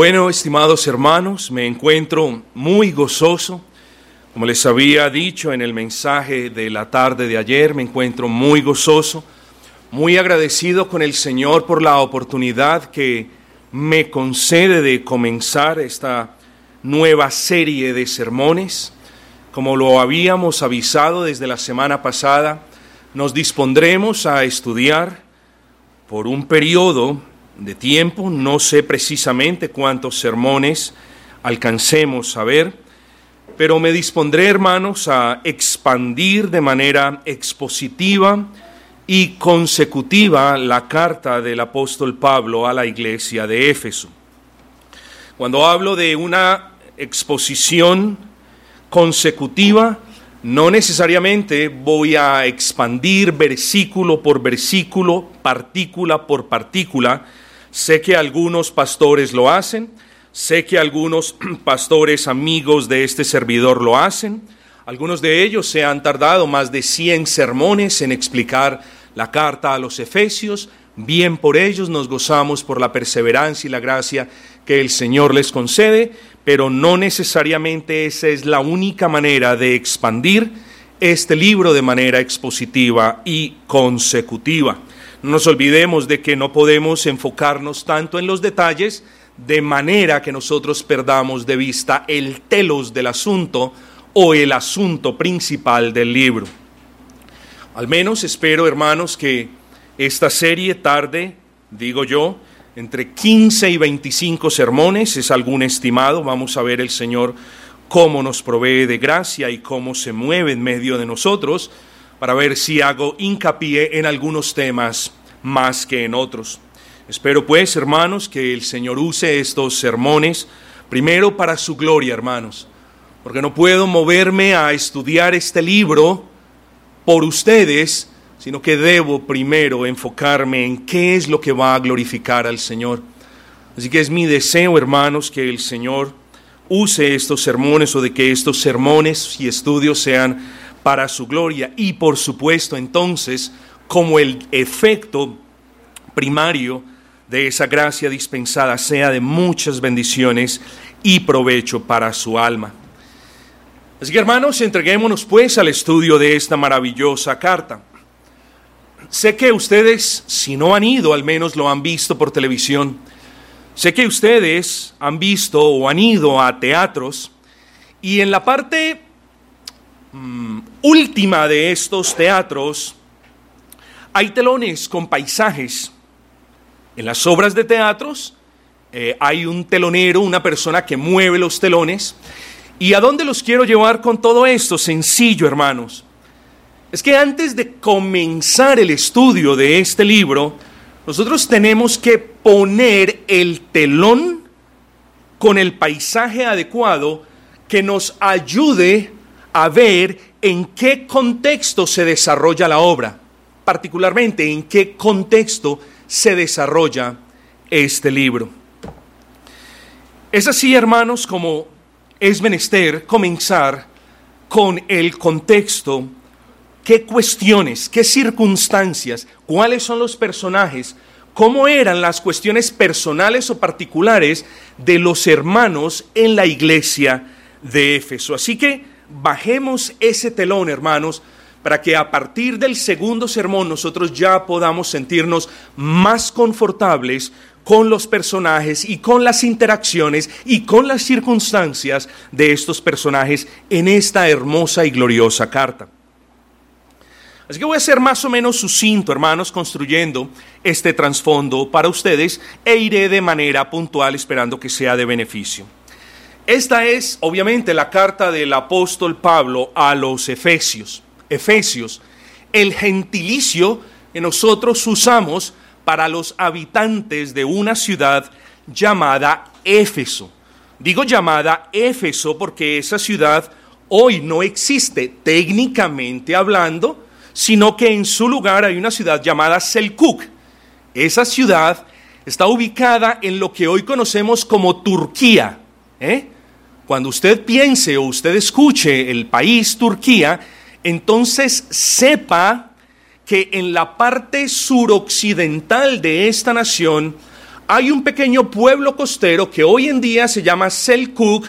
Bueno, estimados hermanos, me encuentro muy gozoso. Como les había dicho en el mensaje de la tarde de ayer, me encuentro muy gozoso, muy agradecido con el Señor por la oportunidad que me concede de comenzar esta nueva serie de sermones. Como lo habíamos avisado desde la semana pasada, nos dispondremos a estudiar por un periodo de tiempo, no sé precisamente cuántos sermones alcancemos a ver, pero me dispondré, hermanos, a expandir de manera expositiva y consecutiva la carta del apóstol Pablo a la iglesia de Éfeso. Cuando hablo de una exposición consecutiva, no necesariamente voy a expandir versículo por versículo, partícula por partícula, Sé que algunos pastores lo hacen, sé que algunos pastores amigos de este servidor lo hacen. Algunos de ellos se han tardado más de 100 sermones en explicar la carta a los Efesios. Bien por ellos nos gozamos por la perseverancia y la gracia que el Señor les concede, pero no necesariamente esa es la única manera de expandir este libro de manera expositiva y consecutiva. No nos olvidemos de que no podemos enfocarnos tanto en los detalles de manera que nosotros perdamos de vista el telos del asunto o el asunto principal del libro. Al menos espero, hermanos, que esta serie tarde, digo yo, entre 15 y 25 sermones, es algún estimado, vamos a ver el Señor cómo nos provee de gracia y cómo se mueve en medio de nosotros, para ver si hago hincapié en algunos temas más que en otros. Espero pues, hermanos, que el Señor use estos sermones primero para su gloria, hermanos, porque no puedo moverme a estudiar este libro por ustedes, sino que debo primero enfocarme en qué es lo que va a glorificar al Señor. Así que es mi deseo, hermanos, que el Señor use estos sermones o de que estos sermones y estudios sean para su gloria. Y por supuesto entonces, como el efecto primario de esa gracia dispensada sea de muchas bendiciones y provecho para su alma. Así que hermanos, entreguémonos pues al estudio de esta maravillosa carta. Sé que ustedes, si no han ido, al menos lo han visto por televisión. Sé que ustedes han visto o han ido a teatros y en la parte Mm, última de estos teatros, hay telones con paisajes. En las obras de teatros eh, hay un telonero, una persona que mueve los telones. ¿Y a dónde los quiero llevar con todo esto? Sencillo, hermanos. Es que antes de comenzar el estudio de este libro, nosotros tenemos que poner el telón con el paisaje adecuado que nos ayude a ver en qué contexto se desarrolla la obra, particularmente en qué contexto se desarrolla este libro. Es así, hermanos, como es menester comenzar con el contexto, qué cuestiones, qué circunstancias, cuáles son los personajes, cómo eran las cuestiones personales o particulares de los hermanos en la iglesia de Éfeso. Así que bajemos ese telón, hermanos, para que a partir del segundo sermón nosotros ya podamos sentirnos más confortables con los personajes y con las interacciones y con las circunstancias de estos personajes en esta hermosa y gloriosa carta. Así que voy a ser más o menos sucinto, hermanos, construyendo este trasfondo para ustedes e iré de manera puntual esperando que sea de beneficio. Esta es obviamente la carta del apóstol Pablo a los Efesios. Efesios, el gentilicio que nosotros usamos para los habitantes de una ciudad llamada Éfeso. Digo llamada Éfeso porque esa ciudad hoy no existe técnicamente hablando, sino que en su lugar hay una ciudad llamada Selkuk. Esa ciudad está ubicada en lo que hoy conocemos como Turquía. ¿eh? Cuando usted piense o usted escuche el país Turquía, entonces sepa que en la parte suroccidental de esta nación hay un pequeño pueblo costero que hoy en día se llama Selkuk,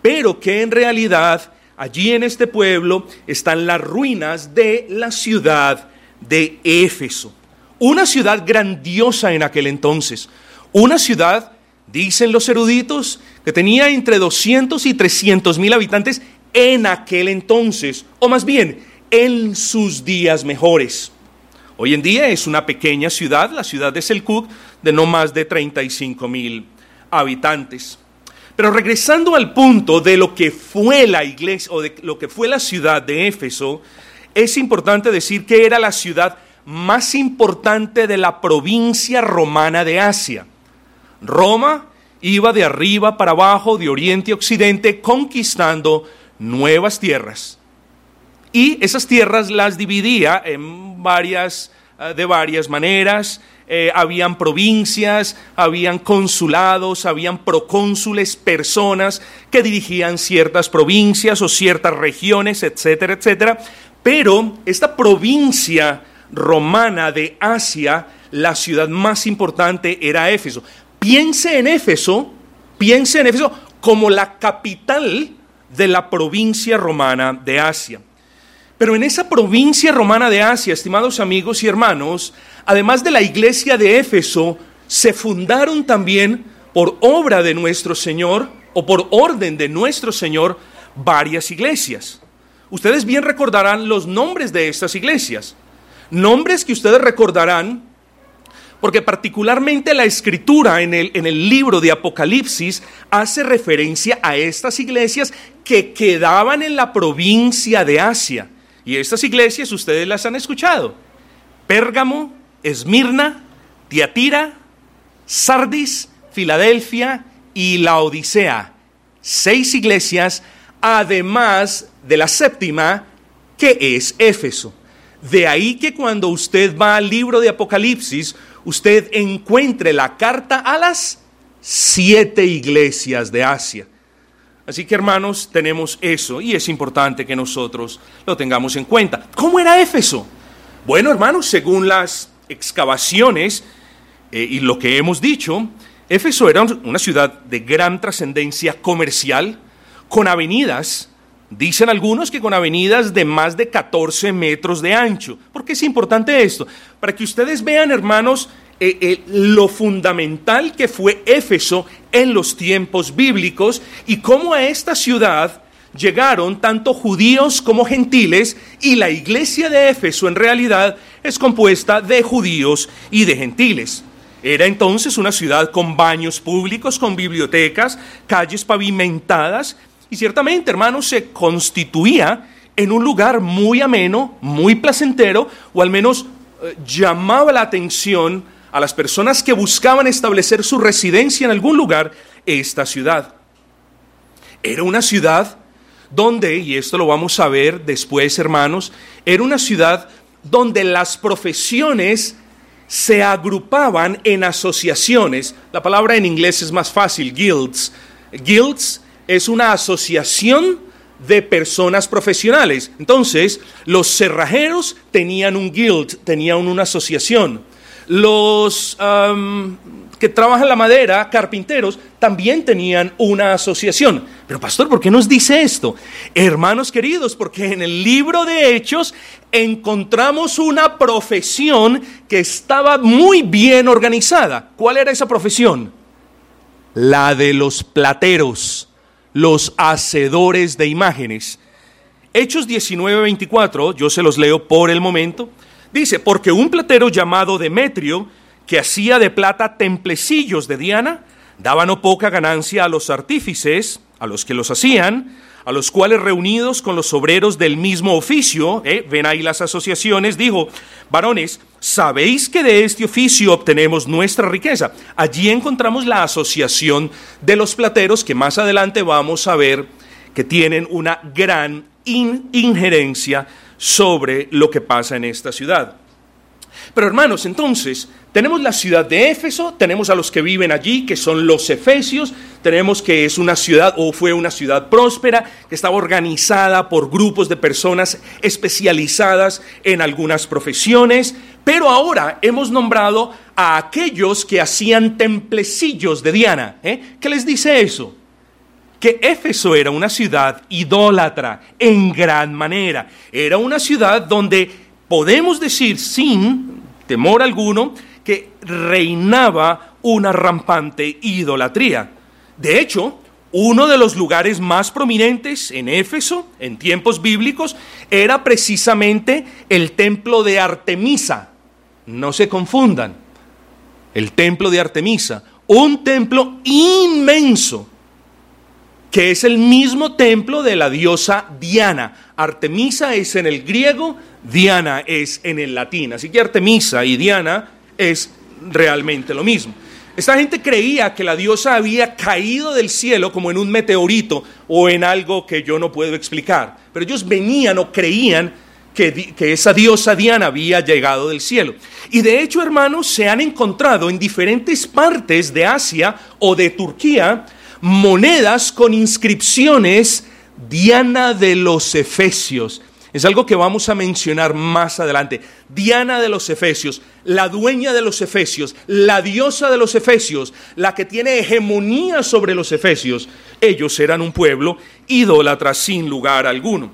pero que en realidad allí en este pueblo están las ruinas de la ciudad de Éfeso. Una ciudad grandiosa en aquel entonces. Una ciudad, dicen los eruditos, que tenía entre 200 y 300 mil habitantes en aquel entonces, o más bien, en sus días mejores. Hoy en día es una pequeña ciudad, la ciudad de Selkuk, de no más de 35 mil habitantes. Pero regresando al punto de lo que fue la iglesia o de lo que fue la ciudad de Éfeso, es importante decir que era la ciudad más importante de la provincia romana de Asia. Roma iba de arriba para abajo, de oriente a occidente, conquistando nuevas tierras. Y esas tierras las dividía en varias, eh, de varias maneras. Eh, habían provincias, habían consulados, habían procónsules, personas que dirigían ciertas provincias o ciertas regiones, etcétera, etcétera. Pero esta provincia romana de Asia, la ciudad más importante era Éfeso. Piense en Éfeso, piense en Éfeso como la capital de la provincia romana de Asia. Pero en esa provincia romana de Asia, estimados amigos y hermanos, además de la iglesia de Éfeso, se fundaron también por obra de nuestro Señor o por orden de nuestro Señor varias iglesias. Ustedes bien recordarán los nombres de estas iglesias. Nombres que ustedes recordarán porque particularmente la escritura en el, en el libro de Apocalipsis hace referencia a estas iglesias que quedaban en la provincia de Asia. Y estas iglesias ustedes las han escuchado. Pérgamo, Esmirna, Tiatira, Sardis, Filadelfia y la Odisea. Seis iglesias, además de la séptima, que es Éfeso. De ahí que cuando usted va al libro de Apocalipsis, usted encuentre la carta a las siete iglesias de Asia. Así que hermanos, tenemos eso y es importante que nosotros lo tengamos en cuenta. ¿Cómo era Éfeso? Bueno, hermanos, según las excavaciones eh, y lo que hemos dicho, Éfeso era una ciudad de gran trascendencia comercial, con avenidas, dicen algunos que con avenidas de más de 14 metros de ancho. ¿Por qué es importante esto? Para que ustedes vean, hermanos, eh, eh, lo fundamental que fue Éfeso en los tiempos bíblicos y cómo a esta ciudad llegaron tanto judíos como gentiles y la iglesia de Éfeso en realidad es compuesta de judíos y de gentiles. Era entonces una ciudad con baños públicos, con bibliotecas, calles pavimentadas y ciertamente, hermanos, se constituía en un lugar muy ameno, muy placentero o al menos eh, llamaba la atención a las personas que buscaban establecer su residencia en algún lugar esta ciudad. Era una ciudad donde, y esto lo vamos a ver después hermanos, era una ciudad donde las profesiones se agrupaban en asociaciones. La palabra en inglés es más fácil, guilds. Guilds es una asociación de personas profesionales. Entonces, los cerrajeros tenían un guild, tenían una asociación los que trabajan la madera, carpinteros, también tenían una asociación. Pero pastor, ¿por qué nos dice esto? Hermanos queridos, porque en el libro de Hechos encontramos una profesión que estaba muy bien organizada. ¿Cuál era esa profesión? La de los plateros, los hacedores de imágenes. Hechos 19:24, yo se los leo por el momento. Dice, porque un platero llamado Demetrio, que hacía de plata templecillos de Diana, daba no poca ganancia a los artífices, a los que los hacían, a los cuales reunidos con los obreros del mismo oficio, ¿eh? ven ahí las asociaciones, dijo, varones, sabéis que de este oficio obtenemos nuestra riqueza. Allí encontramos la asociación de los plateros que más adelante vamos a ver que tienen una gran injerencia sobre lo que pasa en esta ciudad. Pero hermanos, entonces, tenemos la ciudad de Éfeso, tenemos a los que viven allí, que son los efesios, tenemos que es una ciudad o fue una ciudad próspera, que estaba organizada por grupos de personas especializadas en algunas profesiones, pero ahora hemos nombrado a aquellos que hacían templecillos de Diana. ¿eh? ¿Qué les dice eso? que Éfeso era una ciudad idólatra en gran manera. Era una ciudad donde podemos decir sin temor alguno que reinaba una rampante idolatría. De hecho, uno de los lugares más prominentes en Éfeso, en tiempos bíblicos, era precisamente el templo de Artemisa. No se confundan. El templo de Artemisa, un templo inmenso que es el mismo templo de la diosa Diana. Artemisa es en el griego, Diana es en el latín. Así que Artemisa y Diana es realmente lo mismo. Esta gente creía que la diosa había caído del cielo como en un meteorito o en algo que yo no puedo explicar. Pero ellos venían o creían que, que, esa diosa Diana había llegado del cielo. Y de hecho, hermanos, se han encontrado en diferentes partes de Asia o de Turquía monedas con inscripciones Diana de los Efesios. Es algo que vamos a mencionar más adelante. Diana de los Efesios, la dueña de los Efesios, la diosa de los Efesios, la que tiene hegemonía sobre los Efesios. Ellos eran un pueblo idólatra sin lugar alguno.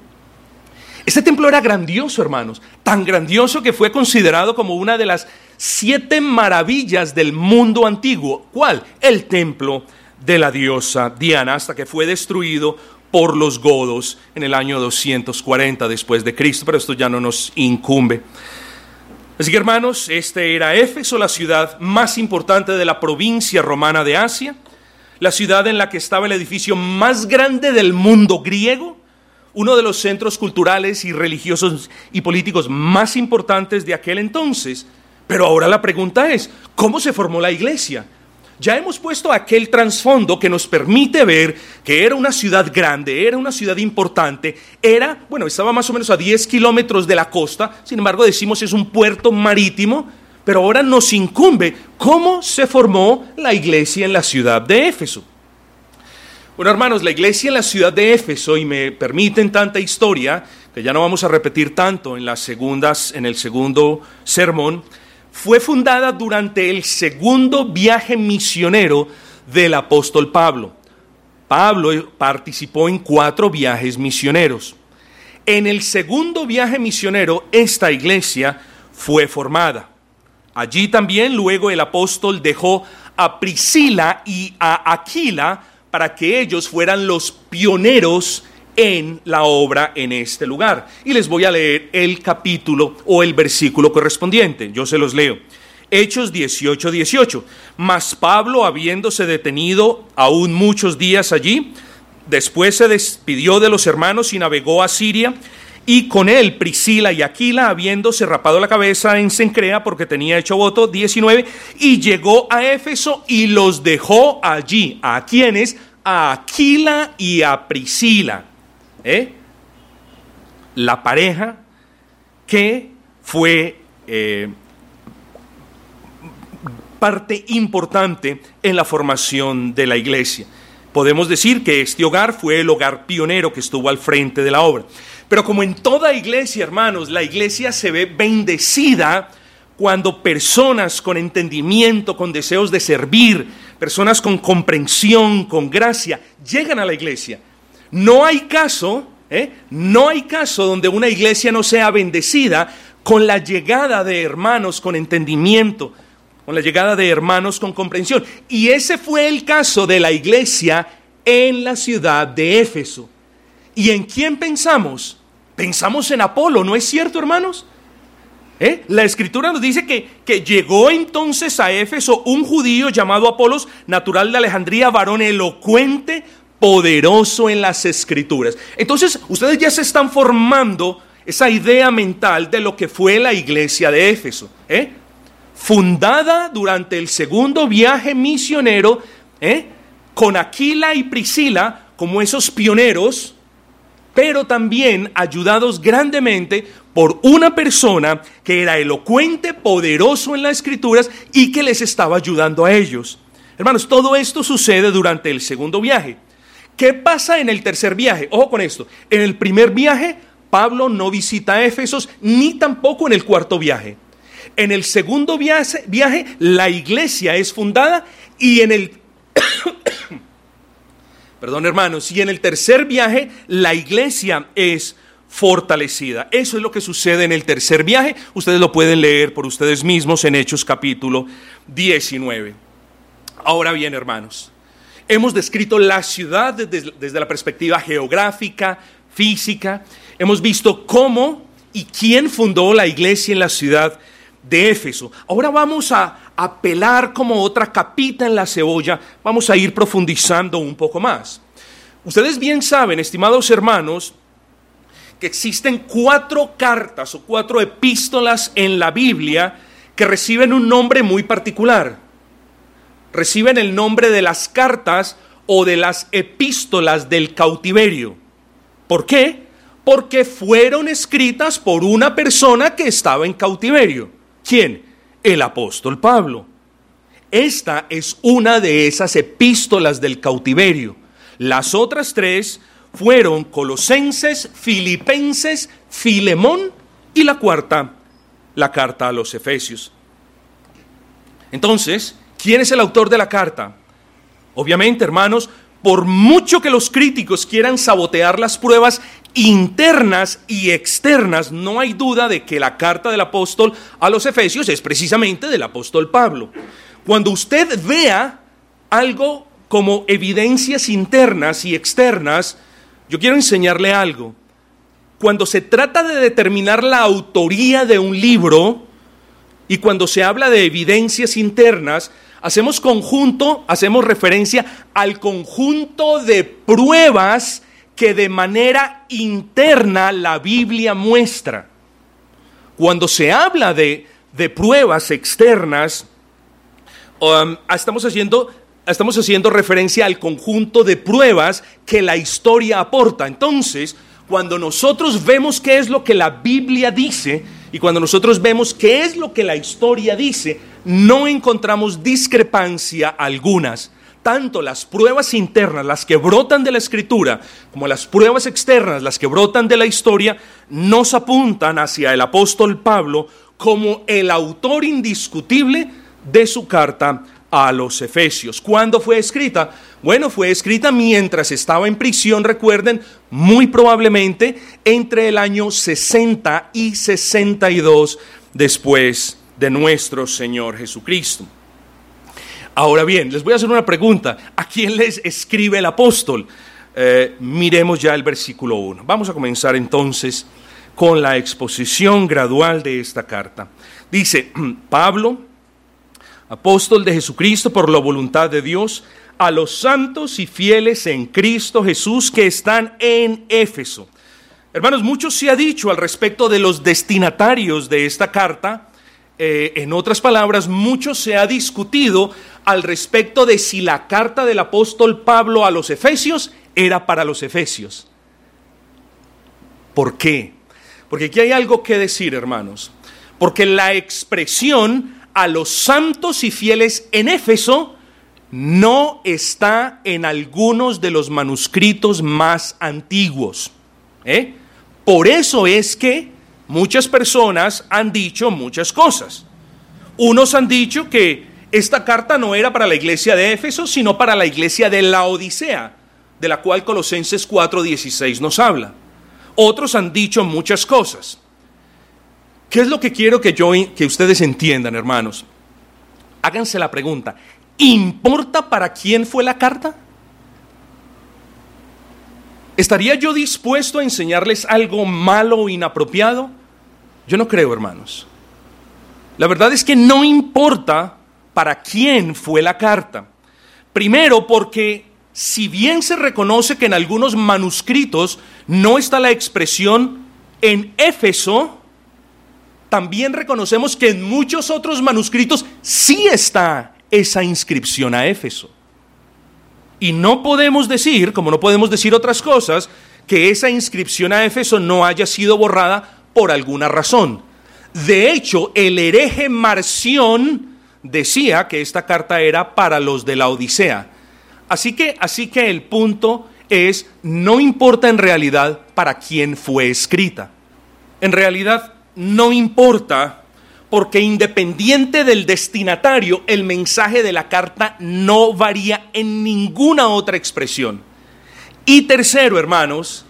Este templo era grandioso, hermanos, tan grandioso que fue considerado como una de las siete maravillas del mundo antiguo. ¿Cuál? El templo de la diosa Diana hasta que fue destruido por los godos en el año 240 después de Cristo, pero esto ya no nos incumbe. Así que hermanos, este era Éfeso, la ciudad más importante de la provincia romana de Asia, la ciudad en la que estaba el edificio más grande del mundo griego, uno de los centros culturales y religiosos y políticos más importantes de aquel entonces. Pero ahora la pregunta es, ¿cómo se formó la iglesia? Ya hemos puesto aquel trasfondo que nos permite ver que era una ciudad grande, era una ciudad importante, era, bueno, estaba más o menos a 10 kilómetros de la costa, sin embargo decimos es un puerto marítimo, pero ahora nos incumbe cómo se formó la iglesia en la ciudad de Éfeso. Bueno, hermanos, la iglesia en la ciudad de Éfeso, y me permiten tanta historia, que ya no vamos a repetir tanto en las segundas, en el segundo sermón, fue fundada durante el segundo viaje misionero del apóstol Pablo. Pablo participó en cuatro viajes misioneros. En el segundo viaje misionero, esta iglesia fue formada. Allí también luego el apóstol dejó a Priscila y a Aquila para que ellos fueran los pioneros en la obra en este lugar. Y les voy a leer el capítulo o el versículo correspondiente. Yo se los leo. Hechos 18, 18. Mas Pablo, habiéndose detenido aún muchos días allí, después se despidió de los hermanos y navegó a Siria, y con él Priscila y Aquila, habiéndose rapado la cabeza en Sencrea porque tenía hecho voto, 19, y llegó a Éfeso y los dejó allí. ¿A quienes? A Aquila y a Priscila ¿eh? la pareja que fue eh, parte importante en la formación de la iglesia. Podemos decir que este hogar fue el hogar pionero que estuvo al frente de la obra. Pero como en toda iglesia, hermanos, la iglesia se ve bendecida cuando personas con entendimiento, con deseos de servir, personas con comprensión, con gracia, llegan a la iglesia no hay caso, ¿eh? no hay caso donde una iglesia no sea bendecida con la llegada de hermanos con entendimiento, con la llegada de hermanos con comprensión. Y ese fue el caso de la iglesia en la ciudad de Éfeso. ¿Y en quién pensamos? Pensamos en Apolo, ¿no es cierto, hermanos? ¿Eh? La escritura nos dice que, que, llegó entonces a Éfeso un judío llamado Apolos, natural de Alejandría, varón elocuente, poderoso en las escrituras. Entonces, ustedes ya se están formando esa idea mental de lo que fue la iglesia de Éfeso. ¿eh? Fundada durante el segundo viaje misionero, ¿eh? con Aquila y Priscila como esos pioneros, pero también ayudados grandemente por una persona que era elocuente, poderoso en las escrituras y que les estaba ayudando a ellos. Hermanos, todo esto sucede durante el segundo viaje. ¿Qué pasa en el tercer viaje? Ojo con esto. En el primer viaje, Pablo no visita Éfesos, ni tampoco en el cuarto viaje. En el segundo viaje, viaje la iglesia es fundada y en el... Perdón hermanos, y en el tercer viaje la iglesia es fortalecida. Eso es lo que sucede en el tercer viaje. Ustedes lo pueden leer por ustedes mismos en Hechos capítulo 19. Ahora bien, hermanos, hemos descrito la ciudad desde, la perspectiva geográfica, física. Hemos visto cómo y quién fundó la iglesia en la ciudad de Éfeso. Ahora vamos a apelar como otra capita en la cebolla, vamos a ir profundizando un poco más. Ustedes bien saben, estimados hermanos, que existen cuatro cartas o cuatro epístolas en la Biblia que reciben un nombre muy particular. Reciben el nombre de las cartas o de las epístolas del cautiverio. ¿Por qué? Porque fueron escritas por una persona que estaba en cautiverio. ¿Quién? El apóstol Pablo. Esta es una de esas epístolas del cautiverio. Las otras tres fueron Colosenses, Filipenses, Filemón y la cuarta, la carta a los Efesios. Entonces, ¿quién es el autor de la carta? Obviamente, hermanos, por mucho que los críticos quieran sabotear las pruebas internas y externas, no hay duda de que la carta del apóstol a los Efesios es precisamente del apóstol Pablo. Cuando usted vea algo como evidencias internas y externas, yo quiero enseñarle algo. Cuando se trata de determinar la autoría de un libro y cuando se habla de evidencias internas, hacemos conjunto, hacemos referencia al conjunto de pruebas que de manera interna la Biblia muestra. Cuando se habla de, de pruebas externas, um, estamos, haciendo, estamos haciendo referencia al conjunto de pruebas que la historia aporta. Entonces, cuando nosotros vemos qué es lo que la Biblia dice y cuando nosotros vemos qué es lo que la historia dice, no encontramos discrepancia algunas. Tanto las pruebas internas, las que brotan de la escritura, como las pruebas externas, las que brotan de la historia, nos apuntan hacia el apóstol Pablo como el autor indiscutible de su carta a los Efesios. ¿Cuándo fue escrita? Bueno, fue escrita mientras estaba en prisión, recuerden, muy probablemente entre el año 60 y 62 después de nuestro Señor Jesucristo. Ahora bien, les voy a hacer una pregunta. ¿A quién les escribe el apóstol? Eh, miremos ya el versículo 1. Vamos a comenzar entonces con la exposición gradual de esta carta. Dice, Pablo, apóstol de Jesucristo por la voluntad de Dios, a los santos y fieles en Cristo Jesús que están en Éfeso. Hermanos, mucho se ha dicho al respecto de los destinatarios de esta carta eh, en otras palabras, mucho se ha discutido al respecto de si la carta del apóstol Pablo a los Efesios era para los Efesios. ¿Por qué? Porque aquí hay algo que decir, hermanos. Porque la expresión a los santos y fieles en Éfeso no está en algunos de los manuscritos más antiguos. ¿eh? Por eso es que Muchas personas han dicho muchas cosas. Unos han dicho que esta carta no era para la iglesia de Éfeso, sino para la iglesia de la Odisea, de la cual Colosenses 4:16 nos habla. Otros han dicho muchas cosas. ¿Qué es lo que quiero que yo que ustedes entiendan, hermanos? Háganse la pregunta, ¿importa para quién fue la carta? ¿Estaría yo dispuesto a enseñarles algo malo o inapropiado? Yo no creo, hermanos. La verdad es que no importa para quién fue la carta. Primero porque si bien se reconoce que en algunos manuscritos no está la expresión en Éfeso, también reconocemos que en muchos otros manuscritos sí está esa inscripción a Éfeso. Y no podemos decir, como no podemos decir otras cosas, que esa inscripción a Éfeso no haya sido borrada por alguna razón. De hecho, el hereje Marción decía que esta carta era para los de la Odisea. Así que, así que el punto es, no importa en realidad para quién fue escrita. En realidad, no importa porque independiente del destinatario, el mensaje de la carta no varía en ninguna otra expresión. Y tercero, hermanos,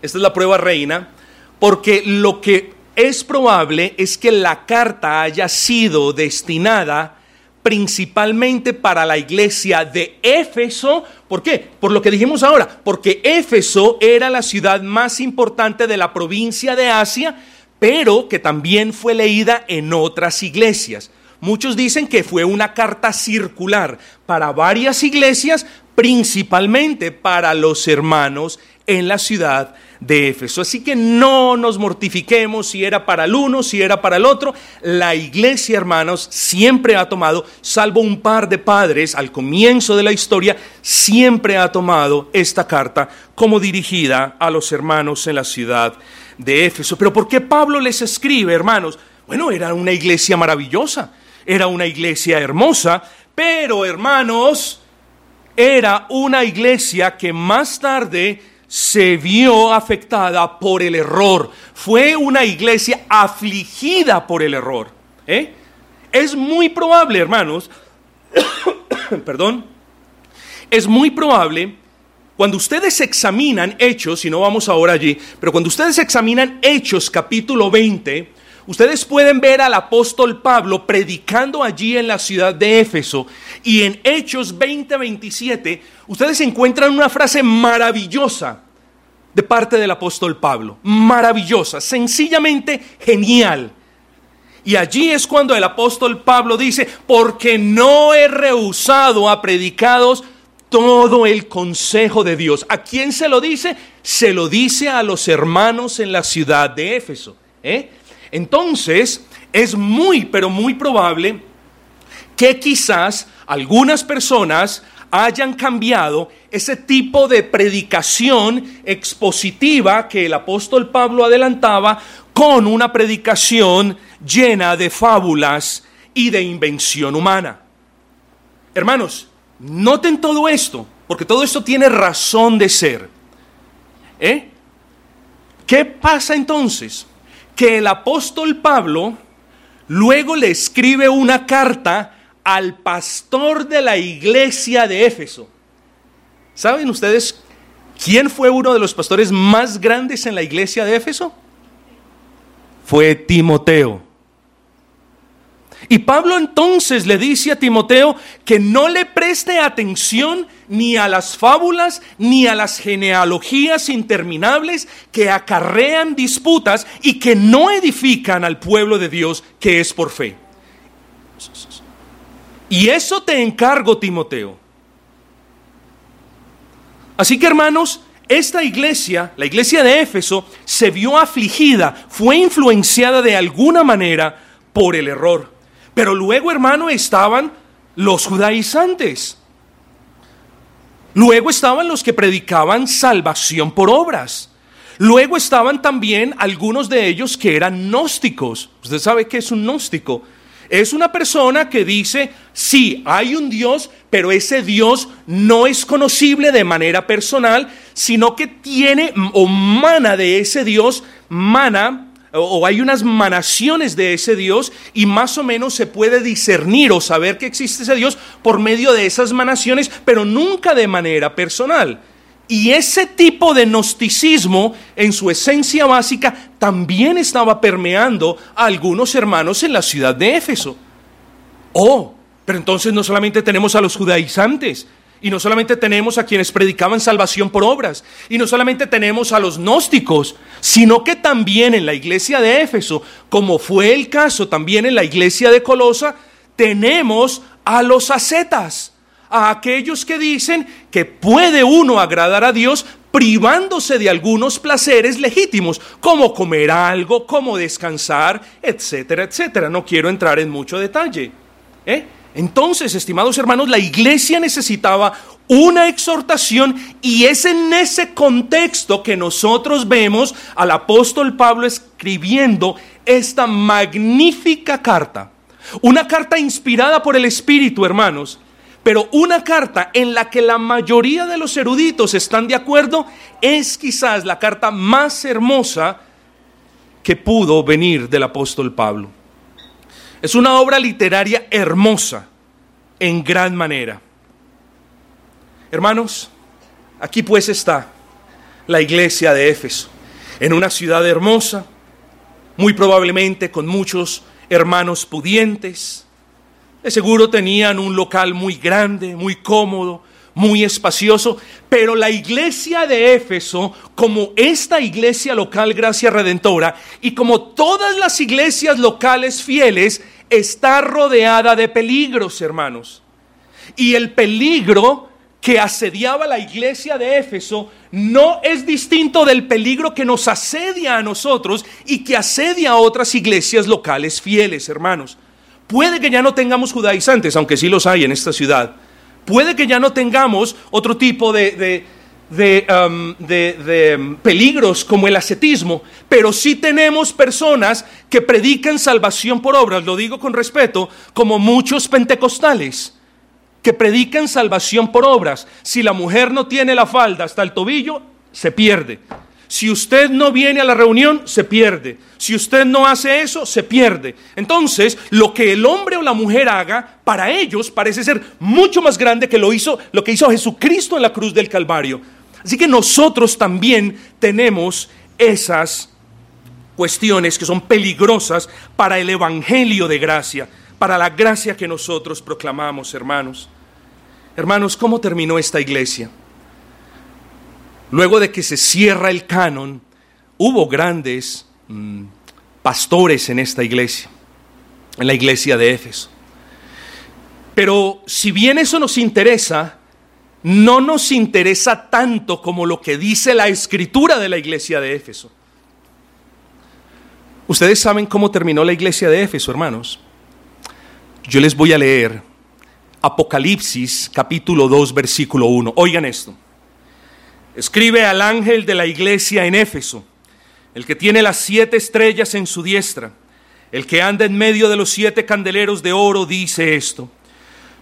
esta es la prueba reina, porque lo que es probable es que la carta haya sido destinada principalmente para la iglesia de Éfeso. ¿Por qué? Por lo que dijimos ahora, porque Éfeso era la ciudad más importante de la provincia de Asia, pero que también fue leída en otras iglesias. Muchos dicen que fue una carta circular para varias iglesias, principalmente para los hermanos en la ciudad de Éfeso. Así que no nos mortifiquemos si era para el uno, si era para el otro. La iglesia, hermanos, siempre ha tomado, salvo un par de padres al comienzo de la historia, siempre ha tomado esta carta como dirigida a los hermanos en la ciudad de Éfeso. Pero ¿por qué Pablo les escribe, hermanos? Bueno, era una iglesia maravillosa, era una iglesia hermosa, pero hermanos, era una iglesia que más tarde se vio afectada por el error. Fue una iglesia afligida por el error. ¿eh? Es muy probable, hermanos, perdón, es muy probable cuando ustedes examinan Hechos, y no vamos ahora allí, pero cuando ustedes examinan Hechos capítulo 20, ustedes pueden ver al apóstol Pablo predicando allí en la ciudad de Éfeso. Y en Hechos 20, 27, ustedes encuentran una frase maravillosa de parte del apóstol Pablo. Maravillosa, sencillamente genial. Y allí es cuando el apóstol Pablo dice, porque no he rehusado a predicados todo el consejo de Dios. ¿A quién se lo dice? Se lo dice a los hermanos en la ciudad de Éfeso. ¿eh? Entonces, es muy, pero muy probable que quizás algunas personas hayan cambiado ese tipo de predicación expositiva que el apóstol Pablo adelantaba con una predicación llena de fábulas y de invención humana. Hermanos, noten todo esto, porque todo esto tiene razón de ser. ¿Eh? ¿Qué pasa entonces? Que el apóstol Pablo luego le escribe una carta al pastor de la iglesia de Éfeso. ¿Saben ustedes quién fue uno de los pastores más grandes en la iglesia de Éfeso? Fue Timoteo. Y Pablo entonces le dice a Timoteo que no le preste atención ni a las fábulas ni a las genealogías interminables que acarrean disputas y que no edifican al pueblo de Dios que es por fe. Y eso te encargo, Timoteo. Así que hermanos, esta iglesia, la iglesia de Éfeso, se vio afligida, fue influenciada de alguna manera por el error. Pero luego, hermano, estaban los judaizantes. Luego estaban los que predicaban salvación por obras. Luego estaban también algunos de ellos que eran gnósticos. Usted sabe qué es un gnóstico. Es una persona que dice, sí, hay un Dios, pero ese Dios no es conocible de manera personal, sino que tiene o mana de ese Dios, mana o hay unas manaciones de ese Dios y más o menos se puede discernir o saber que existe ese Dios por medio de esas manaciones, pero nunca de manera personal. Y ese tipo de gnosticismo, en su esencia básica, también estaba permeando a algunos hermanos en la ciudad de Éfeso. Oh, pero entonces no solamente tenemos a los judaizantes, y no solamente tenemos a quienes predicaban salvación por obras, y no solamente tenemos a los gnósticos, sino que también en la iglesia de Éfeso, como fue el caso también en la iglesia de Colosa, tenemos a los ascetas a aquellos que dicen que puede uno agradar a Dios privándose de algunos placeres legítimos, como comer algo, como descansar, etcétera, etcétera. No quiero entrar en mucho detalle. ¿eh? Entonces, estimados hermanos, la iglesia necesitaba una exhortación y es en ese contexto que nosotros vemos al apóstol Pablo escribiendo esta magnífica carta. Una carta inspirada por el Espíritu, hermanos, pero una carta en la que la mayoría de los eruditos están de acuerdo es quizás la carta más hermosa que pudo venir del apóstol Pablo. Es una obra literaria hermosa en gran manera. Hermanos, aquí pues está la iglesia de Éfeso, en una ciudad hermosa, muy probablemente con muchos hermanos pudientes. De seguro tenían un local muy grande, muy cómodo, muy espacioso, pero la iglesia de Éfeso, como esta iglesia local Gracia Redentora, y como todas las iglesias locales fieles, está rodeada de peligros, hermanos. Y el peligro que asediaba la iglesia de Éfeso no es distinto del peligro que nos asedia a nosotros y que asedia a otras iglesias locales fieles, hermanos. Puede que ya no tengamos judaizantes, aunque sí los hay en esta ciudad. Puede que ya no tengamos otro tipo de, de, um, um, peligros como el ascetismo, pero sí tenemos personas que predican salvación por obras, lo digo con respeto, como muchos pentecostales que predican salvación por obras. Si la mujer no tiene la falda hasta el tobillo, se pierde. Si usted no viene a la reunión, se pierde. Si usted no hace eso, se pierde. Entonces, lo que el hombre o la mujer haga, para ellos parece ser mucho más grande que lo, hizo, lo que hizo Jesucristo en la cruz del Calvario. Así que nosotros también tenemos esas cuestiones que son peligrosas para el Evangelio de gracia para la gracia que nosotros proclamamos, hermanos. Hermanos, ¿cómo terminó esta iglesia? Luego de que se cierra el canon, hubo grandes mm, pastores en esta iglesia, en la iglesia de Éfeso. Pero si bien eso nos interesa, no nos interesa tanto como lo que dice la escritura de la iglesia de Éfeso. Ustedes saben cómo terminó la iglesia de Éfeso, hermanos. Yo les voy a leer Apocalipsis capítulo 2 versículo 1. Oigan esto. Escribe al ángel de la iglesia en Éfeso, el que tiene las siete estrellas en su diestra, el que anda en medio de los siete candeleros de oro, dice esto.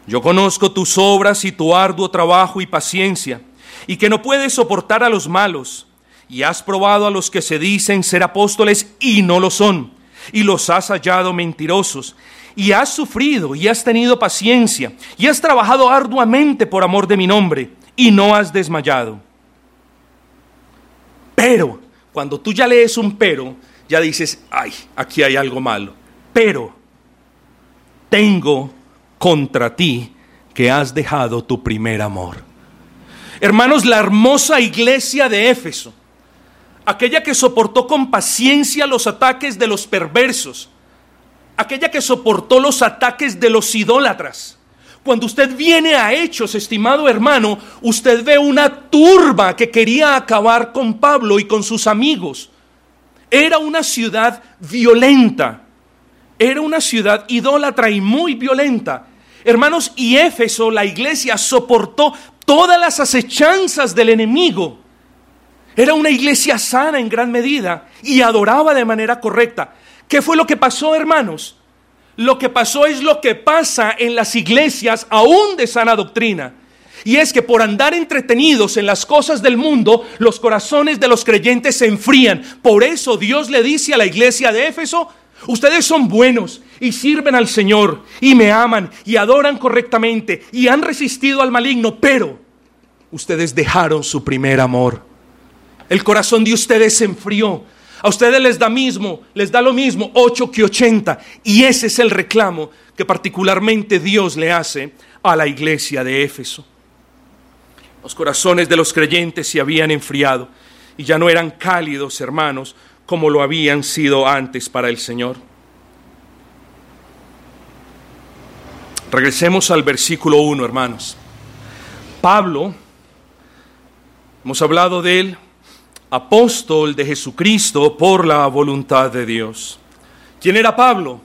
Yo conozco tus obras y tu arduo trabajo y paciencia, y que no puedes soportar a los malos, y has probado a los que se dicen ser apóstoles y no lo son, y los has hallado mentirosos, y has sufrido y has tenido paciencia y has trabajado arduamente por amor de mi nombre y no has desmayado. Pero, cuando tú ya lees un pero, ya dices, ay, aquí hay algo malo. Pero, tengo contra ti que has dejado tu primer amor. Hermanos, la hermosa iglesia de Éfeso, aquella que soportó con paciencia los ataques de los perversos, aquella que soportó los ataques de los idólatras. Cuando usted viene a hechos, estimado hermano, usted ve una turba que quería acabar con Pablo y con sus amigos. Era una ciudad violenta, era una ciudad idólatra y muy violenta. Hermanos, y Éfeso, la iglesia, soportó todas las acechanzas del enemigo. Era una iglesia sana en gran medida y adoraba de manera correcta. ¿Qué fue lo que pasó, hermanos? Lo que pasó es lo que pasa en las iglesias aún de sana doctrina. Y es que por andar entretenidos en las cosas del mundo, los corazones de los creyentes se enfrían. Por eso Dios le dice a la iglesia de Éfeso, ustedes son buenos y sirven al Señor y me aman y adoran correctamente y han resistido al maligno, pero ustedes dejaron su primer amor. El corazón de ustedes se enfrió a ustedes les da mismo, les da lo mismo 8 que 80. Y ese es el reclamo que particularmente Dios le hace a la iglesia de Éfeso. Los corazones de los creyentes se habían enfriado y ya no eran cálidos, hermanos, como lo habían sido antes para el Señor. Regresemos al versículo 1, hermanos. Pablo, hemos hablado de él, apóstol de Jesucristo por la voluntad de Dios. ¿Quién era Pablo?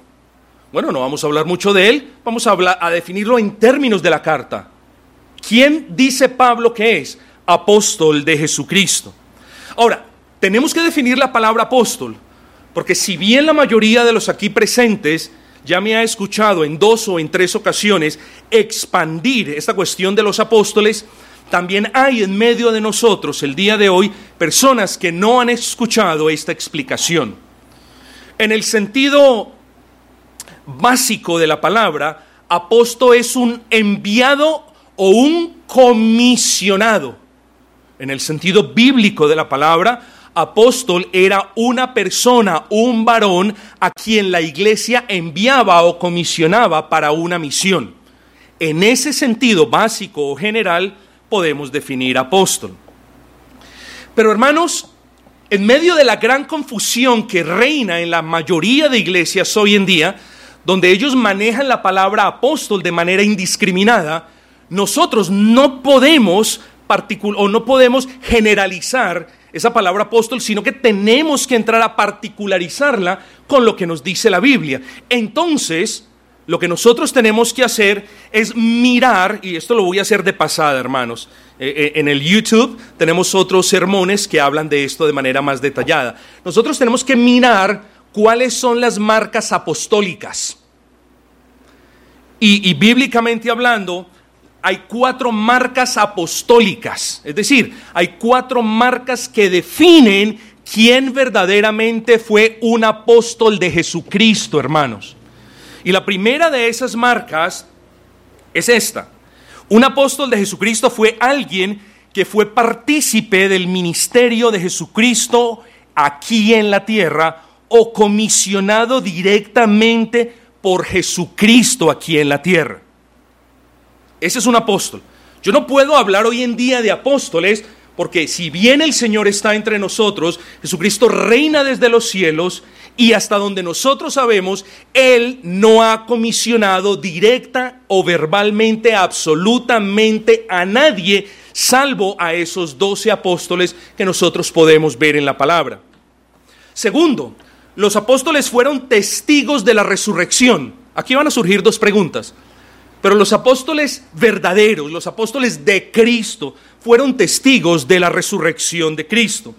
Bueno, no vamos a hablar mucho de él, vamos a, hablar, a definirlo en términos de la carta. ¿Quién dice Pablo que es? Apóstol de Jesucristo. Ahora, tenemos que definir la palabra apóstol, porque si bien la mayoría de los aquí presentes ya me ha escuchado en dos o en tres ocasiones expandir esta cuestión de los apóstoles, también hay en medio de nosotros el día de hoy personas que no han escuchado esta explicación. En el sentido básico de la palabra, apóstol es un enviado o un comisionado. En el sentido bíblico de la palabra, apóstol era una persona, un varón a quien la iglesia enviaba o comisionaba para una misión. En ese sentido básico o general, podemos definir apóstol. Pero hermanos, en medio de la gran confusión que reina en la mayoría de iglesias hoy en día, donde ellos manejan la palabra apóstol de manera indiscriminada, nosotros no podemos o no podemos generalizar esa palabra apóstol, sino que tenemos que entrar a particularizarla con lo que nos dice la Biblia. Entonces, lo que nosotros tenemos que hacer es mirar, y esto lo voy a hacer de pasada, hermanos. Eh, eh, en el YouTube tenemos otros sermones que hablan de esto de manera más detallada. Nosotros tenemos que mirar cuáles son las marcas apostólicas. Y, y bíblicamente hablando, hay cuatro marcas apostólicas. Es decir, hay cuatro marcas que definen quién verdaderamente fue un apóstol de Jesucristo, hermanos. Y la primera de esas marcas es esta. Un apóstol de Jesucristo fue alguien que fue partícipe del ministerio de Jesucristo aquí en la tierra o comisionado directamente por Jesucristo aquí en la tierra. Ese es un apóstol. Yo no puedo hablar hoy en día de apóstoles porque si bien el Señor está entre nosotros, Jesucristo reina desde los cielos y hasta donde nosotros sabemos, Él no ha comisionado directa o verbalmente absolutamente a nadie, salvo a esos doce apóstoles que nosotros podemos ver en la palabra. Segundo, los apóstoles fueron testigos de la resurrección. Aquí van a surgir dos preguntas. Pero los apóstoles verdaderos, los apóstoles de Cristo, fueron testigos de la resurrección de Cristo.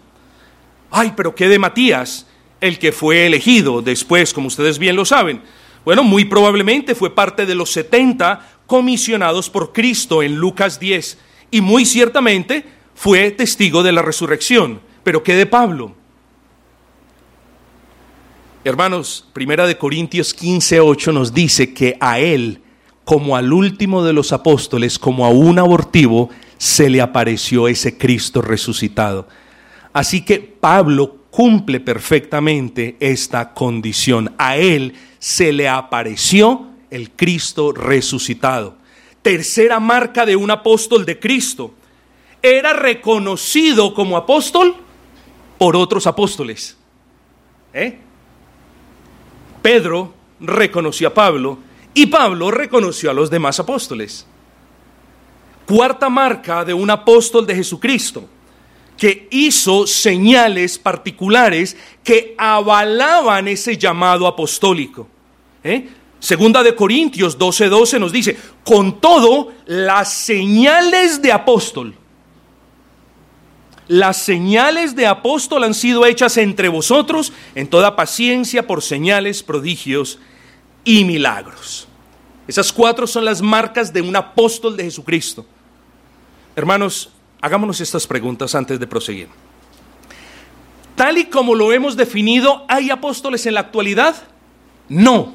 Ay, pero ¿qué de Matías? El que fue elegido después, como ustedes bien lo saben? Bueno, muy probablemente fue parte de los 70 comisionados por Cristo en Lucas 10 y muy ciertamente fue testigo de la resurrección. Pero ¿qué de Pablo? Hermanos, Primera de Corintios 15, 8 nos dice que a él, como al último de los apóstoles, como a un abortivo, se le apareció ese Cristo resucitado. Así que Pablo cumple perfectamente esta condición. A él se le apareció el Cristo resucitado. Tercera marca de un apóstol de Cristo. Era reconocido como apóstol por otros apóstoles. ¿Eh? Pedro reconoció a Pablo y Pablo reconoció a los demás apóstoles. Cuarta marca de un apóstol de Jesucristo que hizo señales particulares que avalaban ese llamado apostólico. ¿eh? Segunda de Corintios 12:12 12 nos dice, con todo, las señales de apóstol, las señales de apóstol han sido hechas entre vosotros en toda paciencia por señales, prodigios y milagros. Esas cuatro son las marcas de un apóstol de Jesucristo. Hermanos, Hagámonos estas preguntas antes de proseguir. Tal y como lo hemos definido, ¿hay apóstoles en la actualidad? No.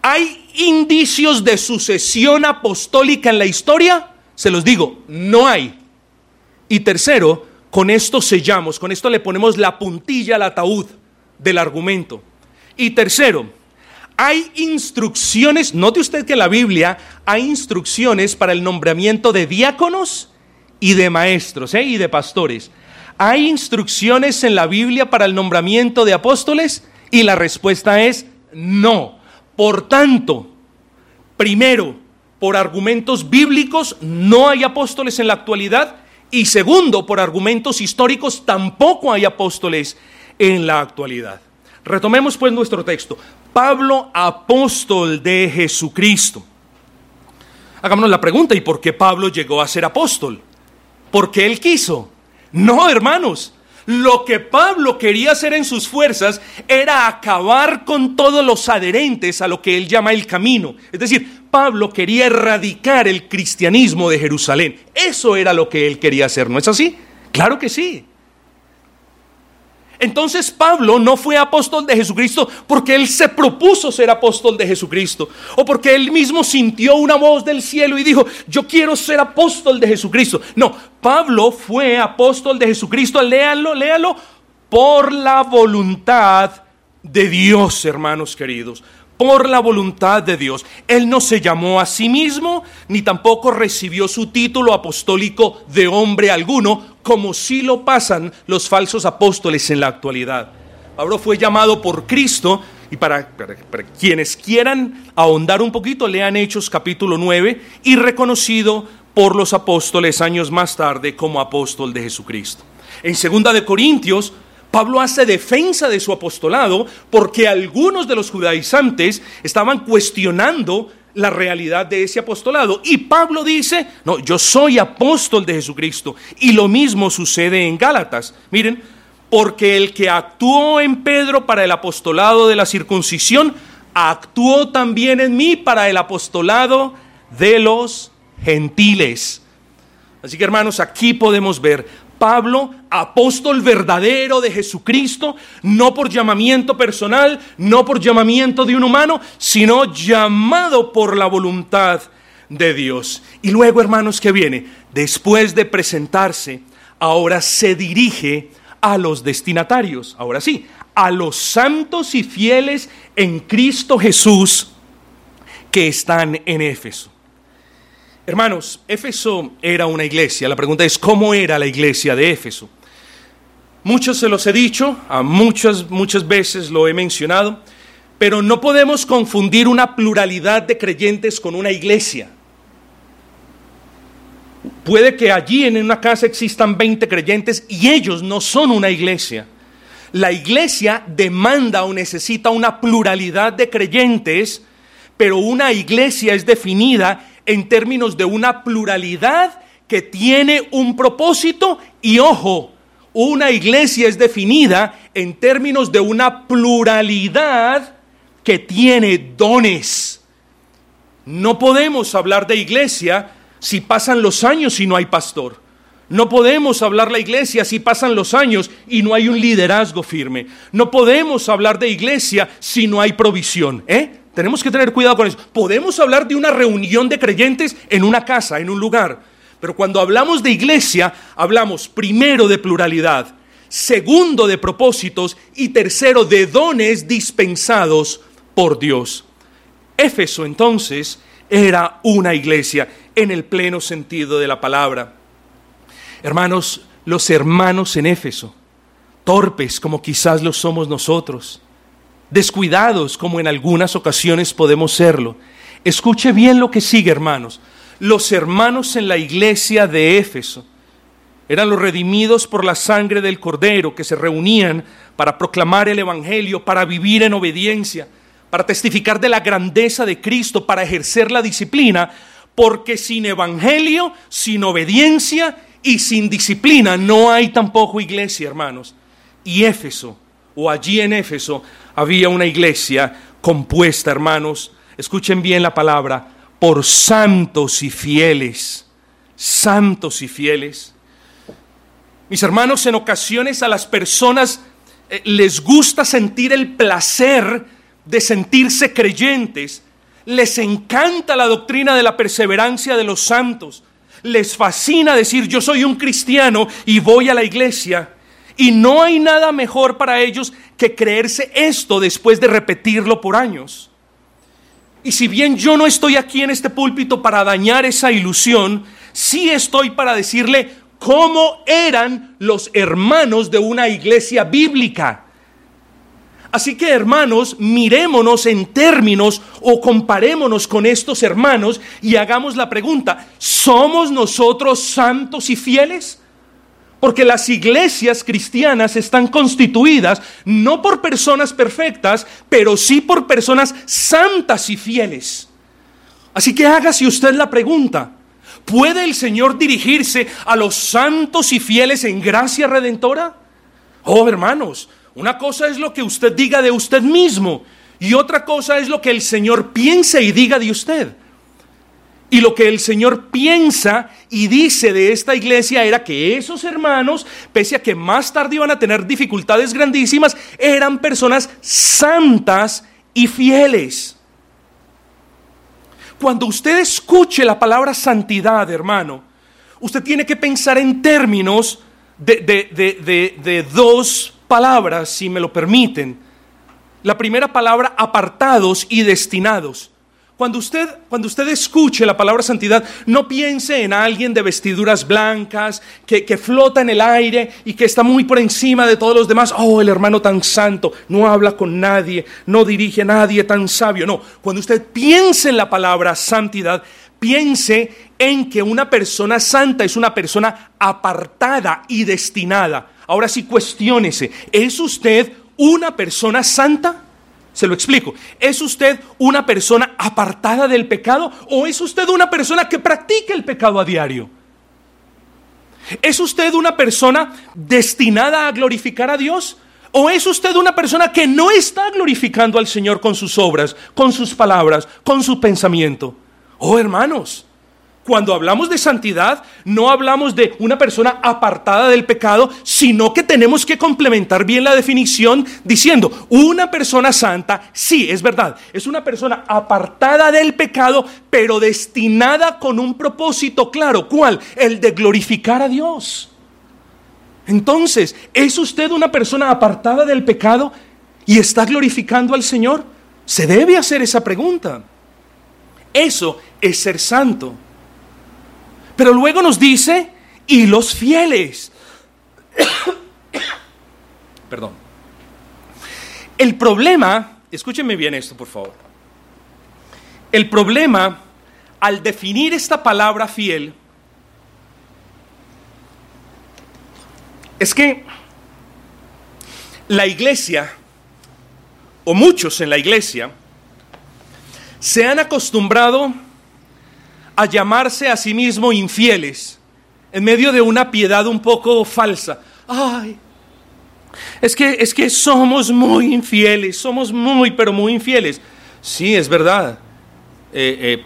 ¿Hay indicios de sucesión apostólica en la historia? Se los digo, no hay. Y tercero, con esto sellamos, con esto le ponemos la puntilla al ataúd del argumento. Y tercero, hay instrucciones, note usted que en la Biblia hay instrucciones para el nombramiento de diáconos y de maestros ¿eh? y de pastores. ¿Hay instrucciones en la Biblia para el nombramiento de apóstoles? Y la respuesta es no. Por tanto, primero, por argumentos bíblicos no hay apóstoles en la actualidad y segundo, por argumentos históricos tampoco hay apóstoles en la actualidad. Retomemos pues nuestro texto. Pablo, apóstol de Jesucristo. Hagámonos la pregunta, ¿y por qué Pablo llegó a ser apóstol? Porque él quiso. No, hermanos. Lo que Pablo quería hacer en sus fuerzas era acabar con todos los adherentes a lo que él llama el camino. Es decir, Pablo quería erradicar el cristianismo de Jerusalén. Eso era lo que él quería hacer, ¿no es así? Claro que sí. Entonces Pablo no fue apóstol de Jesucristo porque él se propuso ser apóstol de Jesucristo o porque él mismo sintió una voz del cielo y dijo, yo quiero ser apóstol de Jesucristo. No, Pablo fue apóstol de Jesucristo, léanlo, léanlo, por la voluntad de Dios, hermanos queridos por la voluntad de Dios. Él no se llamó a sí mismo, ni tampoco recibió su título apostólico de hombre alguno, como si lo pasan los falsos apóstoles en la actualidad. Pablo fue llamado por Cristo, y para, quienes quieran ahondar un poquito, lean Hechos capítulo 9, y reconocido por los apóstoles años más tarde como apóstol de Jesucristo. En segunda de Corintios, Pablo hace defensa de su apostolado porque algunos de los judaizantes estaban cuestionando la realidad de ese apostolado. Y Pablo dice, no, yo soy apóstol de Jesucristo. Y lo mismo sucede en Gálatas. Miren, porque el que actuó en Pedro para el apostolado de la circuncisión, actuó también en mí para el apostolado de los gentiles. Así que hermanos, aquí podemos ver Pablo, apóstol verdadero de Jesucristo, no por llamamiento personal, no por llamamiento de un humano, sino llamado por la voluntad de Dios. Y luego, hermanos, que viene, después de presentarse, ahora se dirige a los destinatarios, ahora sí, a los santos y fieles en Cristo Jesús que están en Éfeso. Hermanos, Éfeso era una iglesia. La pregunta es, ¿cómo era la iglesia de Éfeso? Muchos se los he dicho, a muchas, muchas veces lo he mencionado, pero no podemos confundir una pluralidad de creyentes con una iglesia. Puede que allí en una casa existan 20 creyentes y ellos no son una iglesia. La iglesia demanda o necesita una pluralidad de creyentes, pero una iglesia es definida en términos de una pluralidad que tiene un propósito y ojo, una iglesia es definida en términos de una pluralidad que tiene dones. No podemos hablar de iglesia si pasan los años y no hay pastor. No podemos hablar la iglesia si pasan los años y no hay un liderazgo firme. No podemos hablar de iglesia si no hay provisión. ¿eh? Tenemos que tener cuidado con eso. Podemos hablar de una reunión de creyentes en una casa, en un lugar, pero cuando hablamos de iglesia, hablamos primero de pluralidad, segundo de propósitos y tercero de dones dispensados por Dios. Éfeso entonces era una iglesia en el pleno sentido de la palabra. Hermanos, los hermanos en Éfeso, torpes como quizás lo somos nosotros, descuidados como en algunas ocasiones podemos serlo. Escuche bien lo que sigue, hermanos. Los hermanos en la iglesia de Éfeso eran los redimidos por la sangre del Cordero que se reunían para proclamar el Evangelio, para vivir en obediencia, para testificar de la grandeza de Cristo, para ejercer la disciplina, porque sin Evangelio, sin obediencia y sin disciplina no hay tampoco iglesia, hermanos. Y Éfeso, o allí en Éfeso, había una iglesia compuesta, hermanos, escuchen bien la palabra, por santos y fieles, santos y fieles. Mis hermanos, en ocasiones a las personas eh, les gusta sentir el placer de sentirse creyentes, les encanta la doctrina de la perseverancia de los santos, les fascina decir yo soy un cristiano y voy a la iglesia, y no hay nada mejor para ellos que creerse esto después de repetirlo por años. Y si bien yo no estoy aquí en este púlpito para dañar esa ilusión, sí estoy para decirle cómo eran los hermanos de una iglesia bíblica. Así que hermanos, mirémonos en términos o comparémonos con estos hermanos y hagamos la pregunta, ¿somos nosotros santos y fieles? Porque las iglesias cristianas están constituidas no por personas perfectas, pero sí por personas santas y fieles. Así que hágase usted la pregunta, ¿puede el Señor dirigirse a los santos y fieles en gracia redentora? Oh, hermanos, una cosa es lo que usted diga de usted mismo y otra cosa es lo que el Señor piense y diga de usted. Y lo que el Señor piensa y dice de esta iglesia era que esos hermanos, pese a que más tarde iban a tener dificultades grandísimas, eran personas santas y fieles. Cuando usted escuche la palabra santidad, hermano, usted tiene que pensar en términos de, dos palabras, si me lo permiten. La primera palabra, apartados y destinados. Cuando usted, cuando usted escuche la palabra santidad, no piense en alguien de vestiduras blancas, que, que, flota en el aire y que está muy por encima de todos los demás. Oh, el hermano tan santo, no habla con nadie, no dirige a nadie tan sabio. No, cuando usted piense en la palabra santidad, piense en que una persona santa es una persona apartada y destinada. Ahora sí, cuestiónese, ¿es usted una persona santa? Se lo explico. ¿Es usted una persona apartada del pecado o es usted una persona que practica el pecado a diario? ¿Es usted una persona destinada a glorificar a Dios? ¿O es usted una persona que no está glorificando al Señor con sus obras, con sus palabras, con su pensamiento? Oh hermanos, cuando hablamos de santidad, no hablamos de una persona apartada del pecado, sino que tenemos que complementar bien la definición diciendo, una persona santa, sí, es verdad, es una persona apartada del pecado, pero destinada con un propósito claro. ¿Cuál? El de glorificar a Dios. Entonces, ¿es usted una persona apartada del pecado y está glorificando al Señor? Se debe hacer esa pregunta. Eso es ser santo. Pero luego nos dice, y los fieles. Perdón. El problema, escúchenme bien esto, por favor. El problema al definir esta palabra fiel es que la iglesia, o muchos en la iglesia, se han acostumbrado a llamarse a sí mismo infieles en medio de una piedad un poco falsa. Ay, es que, es que somos muy infieles, somos muy, pero muy infieles. Sí, es verdad. Eh,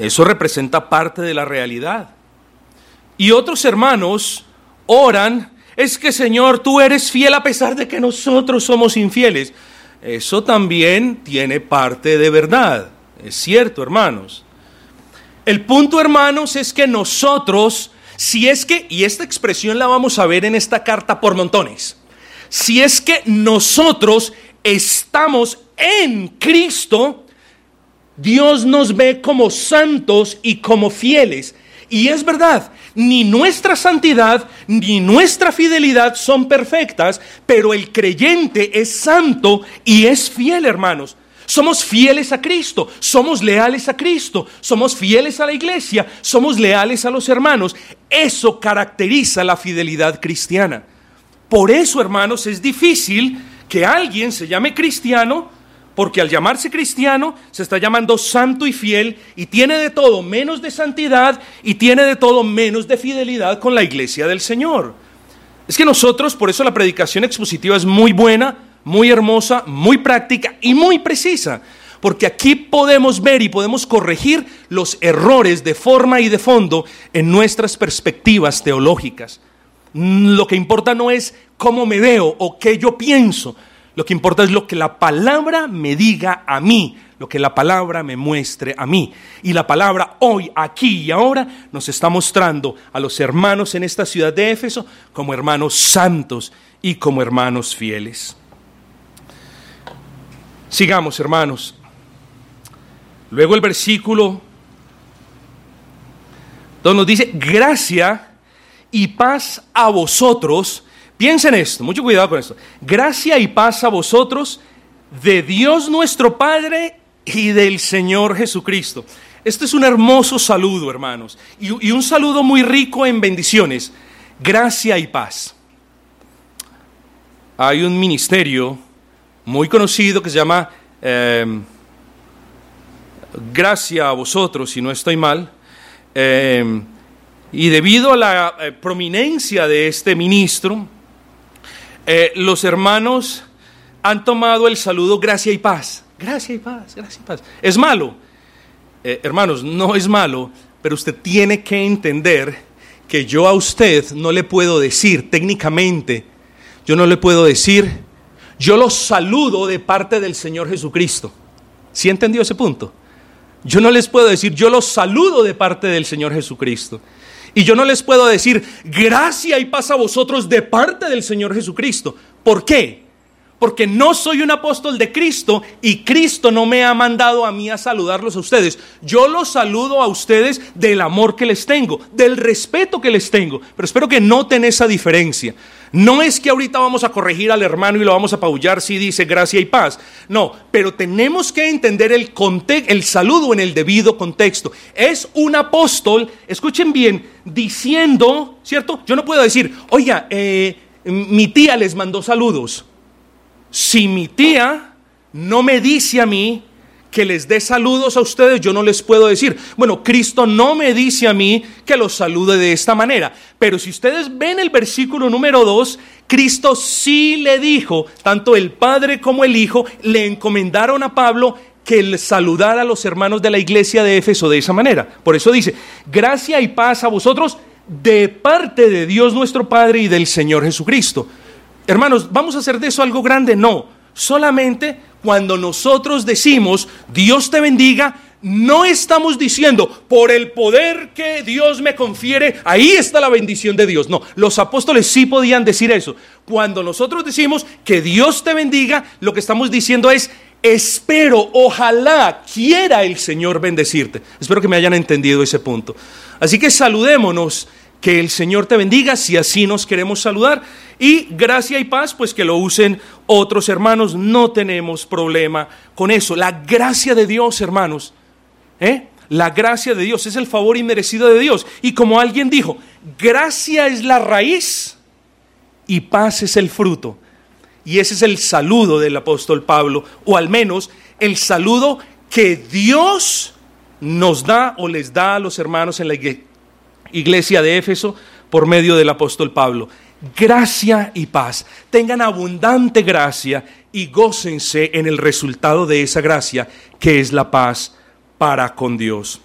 eh, eso representa parte de la realidad. Y otros hermanos oran, es que Señor, tú eres fiel a pesar de que nosotros somos infieles. Eso también tiene parte de verdad. Es cierto, hermanos. El punto, hermanos, es que nosotros, si es que, y esta expresión la vamos a ver en esta carta por montones, si es que nosotros estamos en Cristo, Dios nos ve como santos y como fieles. Y es verdad, ni nuestra santidad ni nuestra fidelidad son perfectas, pero el creyente es santo y es fiel, hermanos. Somos fieles a Cristo, somos leales a Cristo, somos fieles a la iglesia, somos leales a los hermanos. Eso caracteriza la fidelidad cristiana. Por eso, hermanos, es difícil que alguien se llame cristiano, porque al llamarse cristiano se está llamando santo y fiel y tiene de todo menos de santidad y tiene de todo menos de fidelidad con la iglesia del Señor. Es que nosotros, por eso la predicación expositiva es muy buena, muy hermosa, muy práctica y muy precisa, porque aquí podemos ver y podemos corregir los errores de forma y de fondo en nuestras perspectivas teológicas. Lo que importa no es cómo me veo o qué yo pienso, lo que importa es lo que la palabra me diga a mí, lo que la palabra me muestre a mí. Y la palabra hoy, aquí y ahora nos está mostrando a los hermanos en esta ciudad de Éfeso como hermanos santos y como hermanos fieles. Sigamos, hermanos. Luego el versículo donde nos dice, gracia y paz a vosotros. Piensen esto, mucho cuidado con esto. Gracia y paz a vosotros de Dios nuestro Padre y del Señor Jesucristo. Este es un hermoso saludo, hermanos, y, y un saludo muy rico en bendiciones. Gracia y paz. Hay un ministerio muy conocido que se llama eh, Gracia a vosotros, si no estoy mal. Eh, y debido a la eh, prominencia de este ministro, los hermanos han tomado el saludo gracia y paz. Gracia y paz, gracia y paz. ¿Es malo? hermanos, no es malo, pero usted tiene que entender que yo a usted no le puedo decir técnicamente, yo no le puedo decir, yo los saludo de parte del Señor Jesucristo. ¿Sí entendió ese punto? Yo no les puedo decir, yo los saludo de parte del Señor Jesucristo. Y yo no les puedo decir, gracia y paz a vosotros de parte del Señor Jesucristo. ¿Por qué? porque no soy un apóstol de Cristo y Cristo no me ha mandado a mí a saludarlos a ustedes. Yo los saludo a ustedes del amor que les tengo, del respeto que les tengo. Pero espero que noten esa diferencia. No es que ahorita vamos a corregir al hermano y lo vamos a apabullar si dice gracia y paz. No, pero tenemos que entender el, el saludo en el debido contexto. Es un apóstol, escuchen bien, diciendo, ¿cierto? Yo no puedo decir, oiga, eh, mi tía les mandó saludos si mi tía no me dice a mí que les dé saludos a ustedes, yo no les puedo decir, bueno, Cristo no me dice a mí que los salude de esta manera. Pero si ustedes ven el versículo número 2, Cristo sí le dijo, tanto el Padre como el Hijo le encomendaron a Pablo que él saludara a los hermanos de la iglesia de Éfeso de esa manera. Por eso dice, gracia y paz a vosotros de parte de Dios nuestro Padre y del Señor Jesucristo. Hermanos, ¿vamos a hacer de eso algo grande? No. Solamente cuando nosotros decimos, Dios te bendiga, no estamos diciendo, por el poder que Dios me confiere, ahí está la bendición de Dios. No, los apóstoles sí podían decir eso. Cuando nosotros decimos que Dios te bendiga, lo que estamos diciendo es, espero, ojalá quiera el Señor bendecirte. Espero que me hayan entendido ese punto. Así que saludémonos que el Señor te bendiga si así nos queremos saludar. Y gracia y paz, pues que lo usen otros hermanos. No tenemos problema con eso. La gracia de Dios, hermanos. ¿eh? La gracia de Dios es el favor inmerecido de Dios. Y como alguien dijo, gracia es la raíz y paz es el fruto. Y ese es el saludo del apóstol Pablo, o al menos el saludo que Dios nos da o les da a los hermanos en la iglesia iglesia de Éfeso por medio del apóstol Pablo. Gracia y paz. Tengan abundante gracia y gócense en el resultado de esa gracia, que es la paz para con Dios.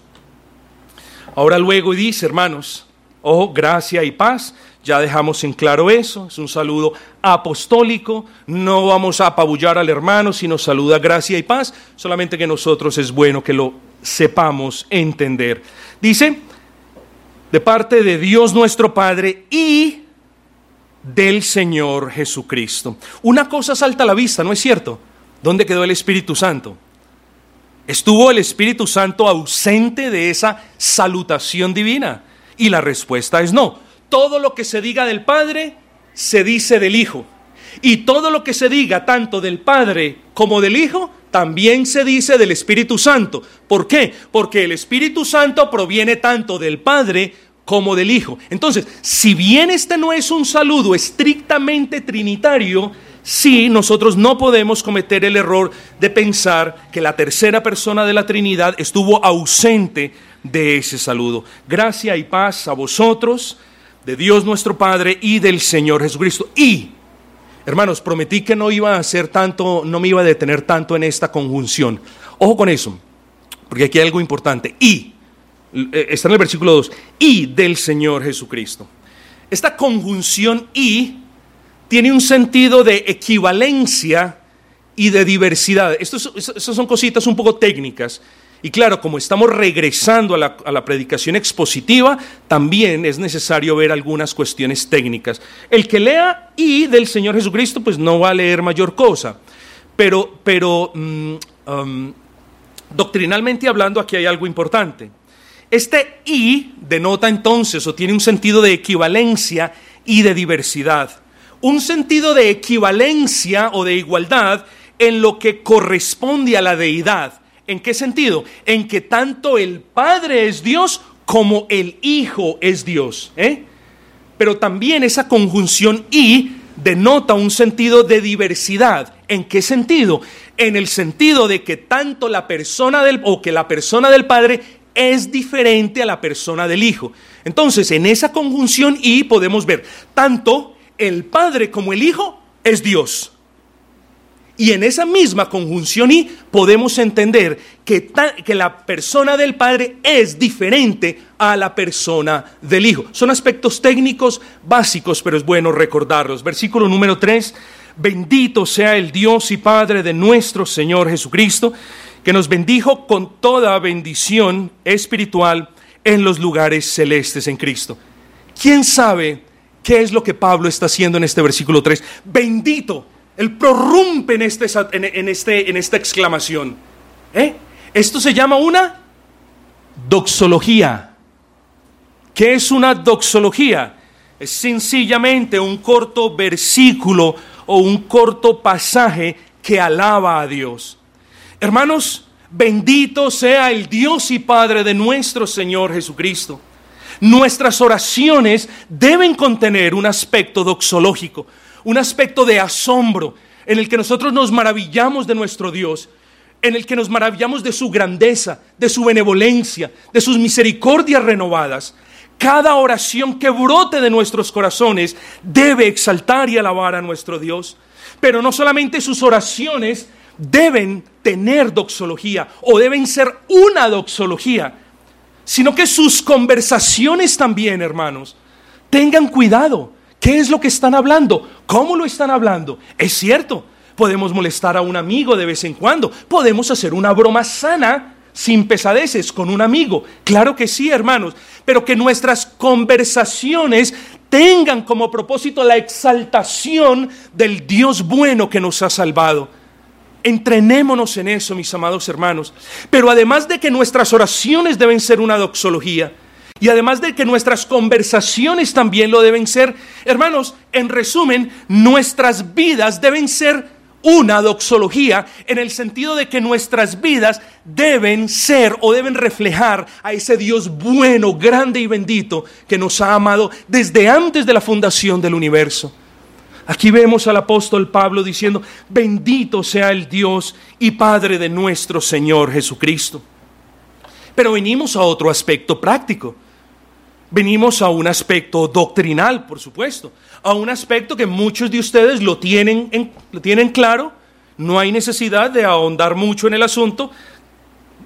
Ahora luego dice, hermanos, oh, gracia y paz. Ya dejamos en claro eso, es un saludo apostólico, no vamos a apabullar al hermano, sino saluda gracia y paz, solamente que nosotros es bueno que lo sepamos entender. Dice, de parte de Dios nuestro Padre y del Señor Jesucristo. Una cosa salta a la vista, ¿no es cierto? ¿Dónde quedó el Espíritu Santo? ¿Estuvo el Espíritu Santo ausente de esa salutación divina? Y la respuesta es no. Todo lo que se diga del Padre se dice del Hijo. Y todo lo que se diga tanto del Padre como del Hijo también se dice del Espíritu Santo. ¿Por qué? Porque el Espíritu Santo proviene tanto del Padre como del Hijo. Entonces, si bien este no es un saludo estrictamente trinitario, sí nosotros no podemos cometer el error de pensar que la tercera persona de la Trinidad estuvo ausente de ese saludo. Gracia y paz a vosotros, de Dios nuestro Padre y del Señor Jesucristo. Y Hermanos, prometí que no iba a hacer tanto, no me iba a detener tanto en esta conjunción. Ojo con eso, porque aquí hay algo importante. Y, está en el versículo 2, y del Señor Jesucristo. Esta conjunción y tiene un sentido de equivalencia y de diversidad. Estas son cositas un poco técnicas y claro, como estamos regresando a la, predicación expositiva, también es necesario ver algunas cuestiones técnicas. El que lea y del Señor Jesucristo, pues no va a leer mayor cosa. Pero, pero mm, um, doctrinalmente hablando, aquí hay algo importante. Este y denota entonces o tiene un sentido de equivalencia y de diversidad. Un sentido de equivalencia o de igualdad en lo que corresponde a la deidad ¿En qué sentido? En que tanto el Padre es Dios como el Hijo es Dios. ¿eh? pero también esa conjunción y denota un sentido de diversidad. ¿En qué sentido? En el sentido de que tanto la persona del o que la persona del padre es diferente a la persona del hijo. Entonces, en esa conjunción y podemos ver tanto el padre como el hijo es Dios. Y en esa misma conjunción y podemos entender que, que, la persona del Padre es diferente a la persona del Hijo. Son aspectos técnicos básicos, pero es bueno recordarlos. Versículo número 3, bendito sea el Dios y Padre de nuestro Señor Jesucristo, que nos bendijo con toda bendición espiritual en los lugares celestes en Cristo. ¿Quién sabe qué es lo que Pablo está haciendo en este versículo 3? Bendito él prorrumpe en, este, en, este, en esta exclamación. ¿Eh? Esto se llama una doxología. ¿Qué es una doxología? Es sencillamente un corto versículo o un corto pasaje que alaba a Dios. Hermanos, bendito sea el Dios y Padre de nuestro Señor Jesucristo. Nuestras oraciones deben contener un aspecto doxológico un aspecto de asombro en el que nosotros nos maravillamos de nuestro Dios, en el que nos maravillamos de su grandeza, de su benevolencia, de sus misericordias renovadas. Cada oración que brote de nuestros corazones debe exaltar y alabar a nuestro Dios. Pero no solamente sus oraciones deben tener doxología o deben ser una doxología, sino que sus conversaciones también, hermanos, tengan cuidado ¿Qué es lo que están hablando? ¿Cómo lo están hablando? Es cierto, podemos molestar a un amigo de vez en cuando, podemos hacer una broma sana sin pesadeces con un amigo. Claro que sí, hermanos, pero que nuestras conversaciones tengan como propósito la exaltación del Dios bueno que nos ha salvado. Entrenémonos en eso, mis amados hermanos. Pero además de que nuestras oraciones deben ser una doxología, y además de que nuestras conversaciones también lo deben ser, hermanos, en resumen, nuestras vidas deben ser una doxología en el sentido de que nuestras vidas deben ser o deben reflejar a ese Dios bueno, grande y bendito que nos ha amado desde antes de la fundación del universo. Aquí vemos al apóstol Pablo diciendo, bendito sea el Dios y Padre de nuestro Señor Jesucristo. Pero venimos a otro aspecto práctico. Venimos a un aspecto doctrinal, por supuesto, a un aspecto que muchos de ustedes lo tienen, tienen claro, no hay necesidad de ahondar mucho en el asunto,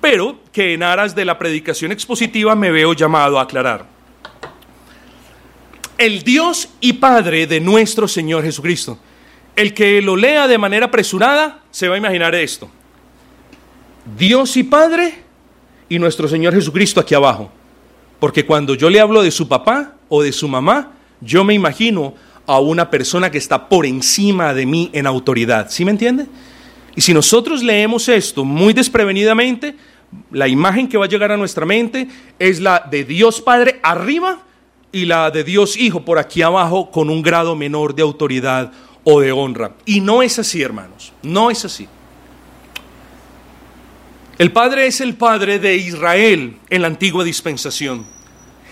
pero que en aras de la predicación expositiva me veo llamado a aclarar. El Dios y Padre de nuestro Señor Jesucristo. El que lo lea de manera apresurada se va a imaginar esto. Dios y Padre y nuestro Señor Jesucristo aquí abajo. Porque cuando yo le hablo de su papá o de su mamá, yo me imagino a una persona que está por encima de mí en autoridad. ¿Sí me entiende? Y si nosotros leemos esto muy desprevenidamente, la imagen que va a llegar a nuestra mente es la de Dios Padre arriba y la de Dios Hijo por aquí abajo con un grado menor de autoridad o de honra. Y no es así, hermanos, no es así. El Padre es el Padre de Israel en la antigua dispensación.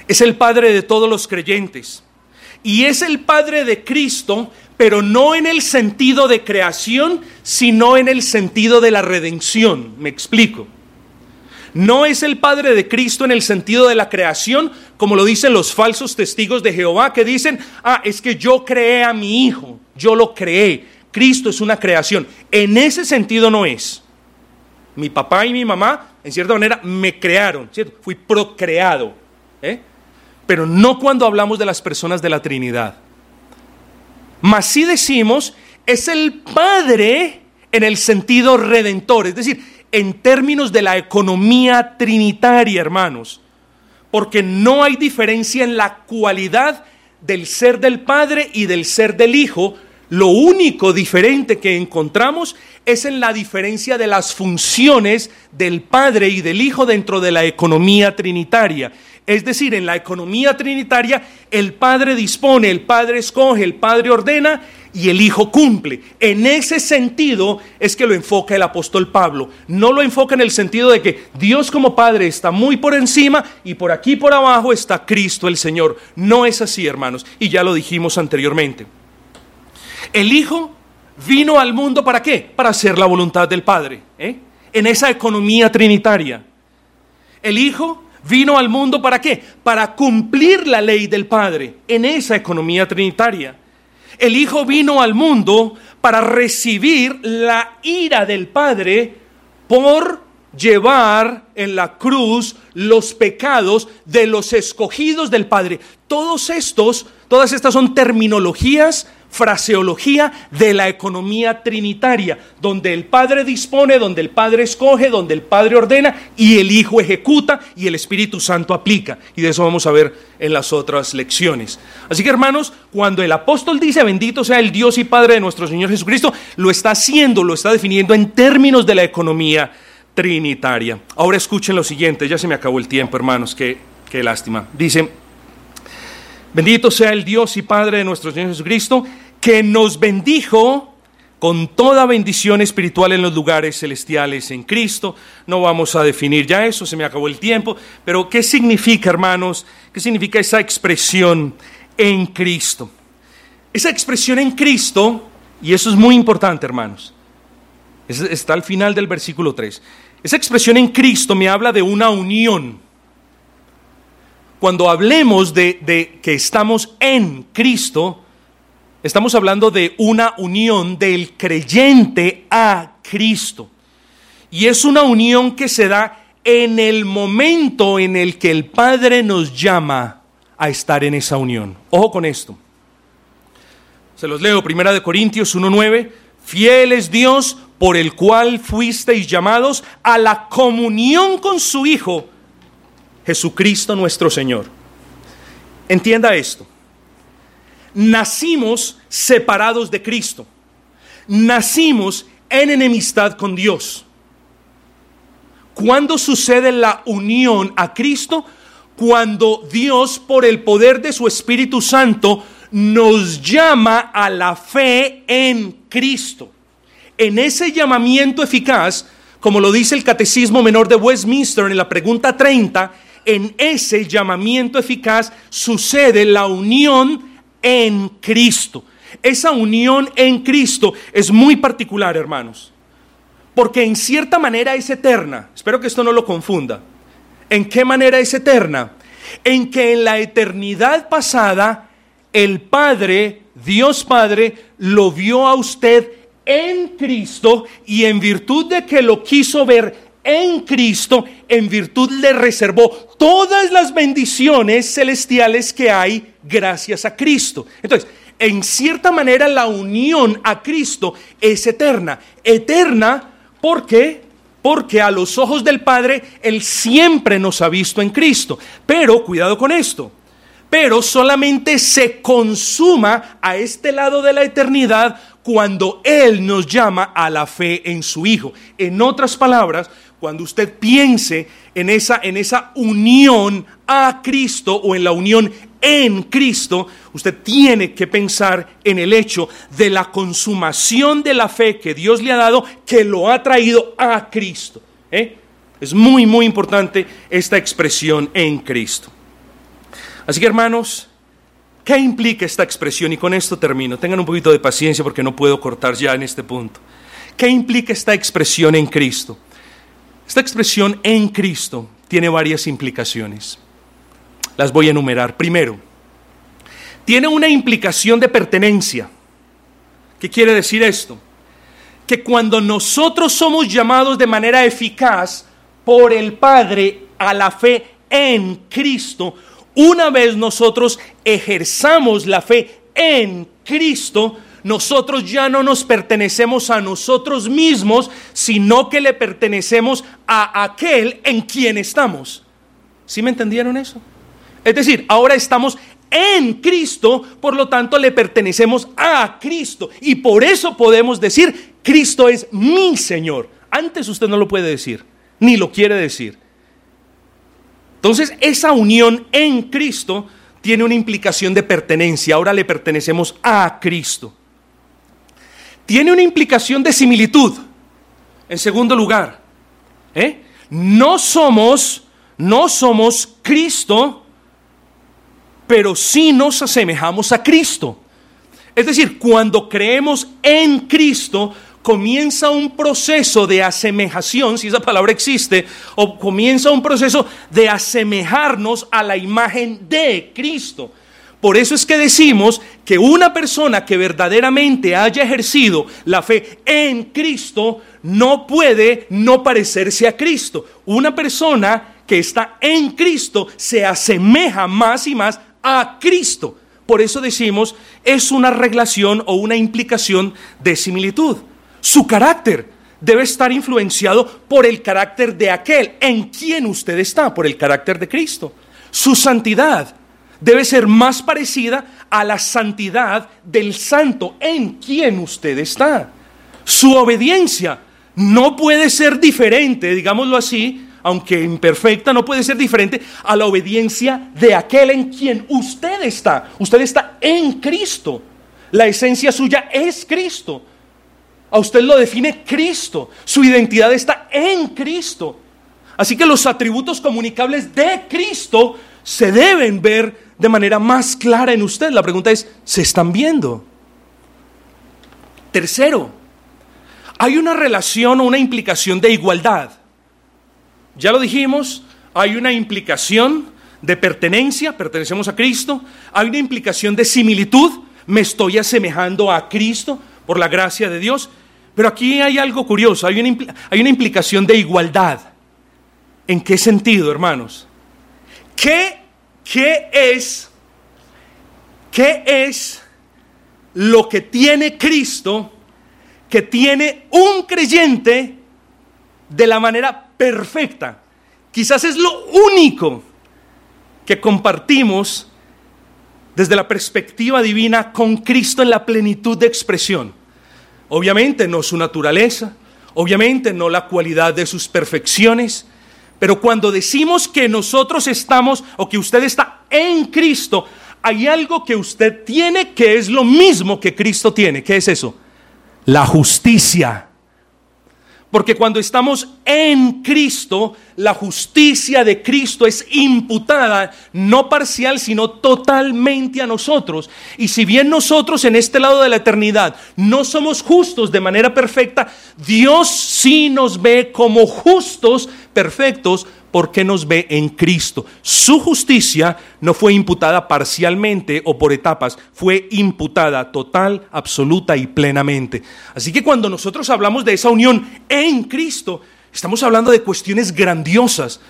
Es el Padre de todos los creyentes. Y es el Padre de Cristo, pero no en el sentido de creación, sino en el sentido de la redención. Me explico. No es el Padre de Cristo en el sentido de la creación, como lo dicen los falsos testigos de Jehová, que dicen, ah, es que yo creé a mi Hijo, yo lo creé. Cristo es una creación. En ese sentido no es. Mi papá y mi mamá, en cierta manera, me crearon, ¿cierto? Fui procreado. ¿eh? Pero no cuando hablamos de las personas de la Trinidad. Mas sí decimos, es el Padre en el sentido redentor, es decir, en términos de la economía trinitaria, hermanos. Porque no hay diferencia en la cualidad del ser del Padre y del ser del Hijo, lo único diferente que encontramos es en la diferencia de las funciones del Padre y del Hijo dentro de la economía trinitaria. Es decir, en la economía trinitaria el Padre dispone, el Padre escoge, el Padre ordena y el Hijo cumple. En ese sentido es que lo enfoca el apóstol Pablo. No lo enfoca en el sentido de que Dios como Padre está muy por encima y por aquí por abajo está Cristo el Señor. No es así, hermanos, y ya lo dijimos anteriormente. El Hijo vino al mundo para qué? Para hacer la voluntad del Padre, ¿eh? en esa economía trinitaria. El Hijo vino al mundo para qué? Para cumplir la ley del Padre en esa economía trinitaria. El Hijo vino al mundo para recibir la ira del Padre por llevar en la cruz los pecados de los escogidos del Padre. Todos estos, todas estas son terminologías fraseología de la economía trinitaria, donde el Padre dispone, donde el Padre escoge, donde el Padre ordena y el Hijo ejecuta y el Espíritu Santo aplica. Y de eso vamos a ver en las otras lecciones. Así que hermanos, cuando el apóstol dice bendito sea el Dios y Padre de nuestro Señor Jesucristo, lo está haciendo, lo está definiendo en términos de la economía trinitaria. Ahora escuchen lo siguiente, ya se me acabó el tiempo hermanos, qué, qué lástima. Dice, Bendito sea el Dios y Padre de nuestro Señor Jesucristo, que nos bendijo con toda bendición espiritual en los lugares celestiales en Cristo. No vamos a definir ya eso, se me acabó el tiempo, pero ¿qué significa, hermanos? ¿Qué significa esa expresión en Cristo? Esa expresión en Cristo, y eso es muy importante, hermanos, está al final del versículo 3. Esa expresión en Cristo me habla de una unión cuando hablemos de, que estamos en Cristo, estamos hablando de una unión del creyente a Cristo. Y es una unión que se da en el momento en el que el Padre nos llama a estar en esa unión. Ojo con esto. Se los leo, Primera de Corintios 1:9, fiel es Dios por el cual fuisteis llamados a la comunión con su Hijo Jesucristo nuestro Señor. Entienda esto. Nacimos separados de Cristo. Nacimos en enemistad con Dios. ¿Cuándo sucede la unión a Cristo? Cuando Dios, por el poder de su Espíritu Santo, nos llama a la fe en Cristo. En ese llamamiento eficaz, como lo dice el Catecismo Menor de Westminster en la pregunta 30, en ese llamamiento eficaz sucede la unión en Cristo. Esa unión en Cristo es muy particular, hermanos, porque en cierta manera es eterna. Espero que esto no lo confunda. ¿En qué manera es eterna? En que en la eternidad pasada el Padre, Dios Padre, lo vio a usted en Cristo y en virtud de que lo quiso ver en Cristo, en virtud le reservó todas las bendiciones celestiales que hay gracias a Cristo. Entonces, en cierta manera la unión a Cristo es eterna. Eterna porque porque a los ojos del Padre Él siempre nos ha visto en Cristo. Pero cuidado con esto. Pero solamente se consuma a este lado de la eternidad cuando Él nos llama a la fe en su Hijo. En otras palabras, cuando usted piense en esa, en esa unión a Cristo o en la unión en Cristo, usted tiene que pensar en el hecho de la consumación de la fe que Dios le ha dado, que lo ha traído a Cristo. ¿eh? Es muy, muy importante esta expresión en Cristo. Así que hermanos, ¿qué implica esta expresión? Y con esto termino. Tengan un poquito de paciencia porque no puedo cortar ya en este punto. ¿Qué implica esta expresión en Cristo? Esta expresión en Cristo tiene varias implicaciones. Las voy a enumerar. Primero, tiene una implicación de pertenencia. ¿Qué quiere decir esto? Que cuando nosotros somos llamados de manera eficaz por el Padre a la fe en Cristo, una vez nosotros ejerzamos la fe en Cristo, nosotros ya no nos pertenecemos a nosotros mismos, sino que le pertenecemos a aquel en quien estamos. ¿Sí me entendieron eso? Es decir, ahora estamos en Cristo, por lo tanto le pertenecemos a Cristo. Y por eso podemos decir, Cristo es mi Señor. Antes usted no lo puede decir, ni lo quiere decir. Entonces, esa unión en Cristo tiene una implicación de pertenencia. Ahora le pertenecemos a Cristo. Tiene una implicación de similitud. En segundo lugar, ¿eh? no somos, no somos Cristo, pero sí nos asemejamos a Cristo. Es decir, cuando creemos en Cristo, comienza un proceso de asemejación, si esa palabra existe, o comienza un proceso de asemejarnos a la imagen de Cristo. Por eso es que decimos que una persona que verdaderamente haya ejercido la fe en Cristo no puede no parecerse a Cristo. Una persona que está en Cristo se asemeja más y más a Cristo. Por eso decimos, es una relación o una implicación de similitud. Su carácter debe estar influenciado por el carácter de aquel en quien usted está, por el carácter de Cristo. Su santidad debe ser más parecida a la santidad del santo en quien usted está. Su obediencia no puede ser diferente, digámoslo así, aunque imperfecta, no puede ser diferente a la obediencia de aquel en quien usted está. Usted está en Cristo. La esencia suya es Cristo. A usted lo define Cristo. Su identidad está en Cristo. Así que los atributos comunicables de Cristo se deben ver de manera más clara en usted. La pregunta es, ¿se están viendo? Tercero, hay una relación o una implicación de igualdad ya lo dijimos, hay una implicación de pertenencia, pertenecemos a Cristo, hay una implicación de similitud, me estoy asemejando a Cristo por la gracia de Dios, pero aquí hay algo curioso, hay una, hay una implicación de igualdad. ¿En qué sentido, hermanos? ¿Qué, qué es, qué es lo que tiene Cristo que tiene un creyente de la manera perfecta. Quizás es lo único que compartimos desde la perspectiva divina con Cristo en la plenitud de expresión. Obviamente no su naturaleza, obviamente no la cualidad de sus perfecciones, pero cuando decimos que nosotros estamos o que usted está en Cristo, hay algo que usted tiene que es lo mismo que Cristo tiene. ¿Qué es eso? La justicia. Porque cuando estamos en Cristo, la justicia de Cristo es imputada, no parcial, sino totalmente a nosotros. Y si bien nosotros en este lado de la eternidad no somos justos de manera perfecta, Dios sí nos ve como justos, perfectos, porque nos ve en Cristo. Su justicia no fue imputada parcialmente o por etapas, fue imputada total, absoluta y plenamente. Así que cuando nosotros hablamos de esa unión en Cristo, estamos hablando de cuestiones grandiosas,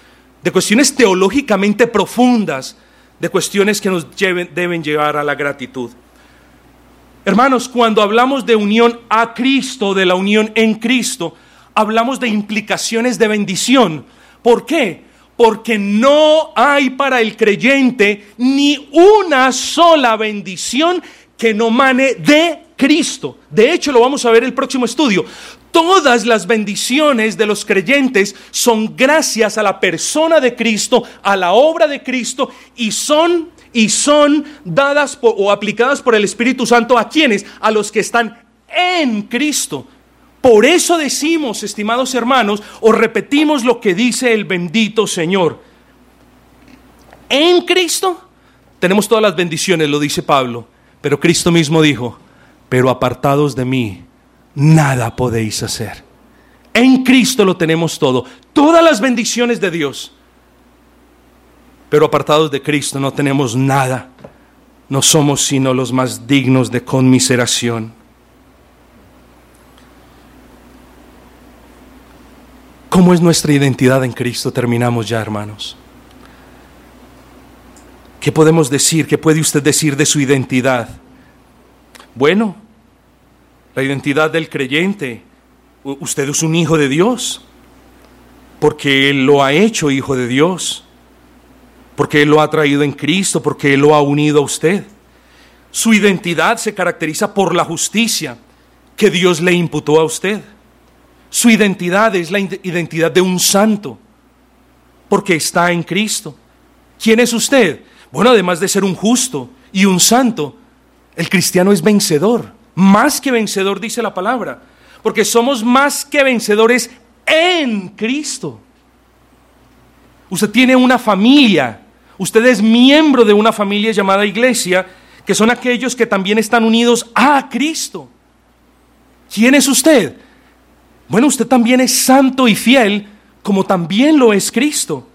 de cuestiones teológicamente profundas, de cuestiones que nos deben llevar a la gratitud. Hermanos, cuando hablamos de unión a Cristo, de la unión en Cristo, hablamos de implicaciones de bendición ¿Por qué? Porque no hay para el creyente ni una sola bendición que no mane de Cristo. De hecho, lo vamos a ver en el próximo estudio. Todas las bendiciones de los creyentes son gracias a la persona de Cristo, a la obra de Cristo y son y son dadas o aplicadas por el Espíritu Santo a quienes, a los que están en Cristo. Por eso decimos, estimados hermanos, o repetimos lo que dice el bendito Señor. En Cristo tenemos todas las bendiciones, lo dice Pablo, pero Cristo mismo dijo, pero apartados de mí, nada podéis hacer. En Cristo lo tenemos todo, todas las bendiciones de Dios, pero apartados de Cristo no tenemos nada, no somos sino los más dignos de conmiseración. ¿Cómo es nuestra identidad en Cristo? Terminamos ya, hermanos. ¿Qué podemos decir? ¿Qué puede usted decir de su identidad? Bueno, la identidad del creyente. Usted es un hijo de Dios, porque Él lo ha hecho hijo de Dios, porque Él lo ha traído en Cristo, porque Él lo ha unido a usted. Su identidad se caracteriza por la justicia que Dios le imputó a usted. Su identidad es la identidad de un santo, porque está en Cristo. ¿Quién es usted? Bueno, además de ser un justo y un santo, el cristiano es vencedor, Más que vencedor, dice la palabra. Porque somos más que vencedores en Cristo. Usted tiene una familia. Usted es miembro de una familia llamada iglesia, que son aquellos que también están unidos a Cristo. ¿Quién es usted? Bueno, usted también es santo y fiel, como también lo es Cristo.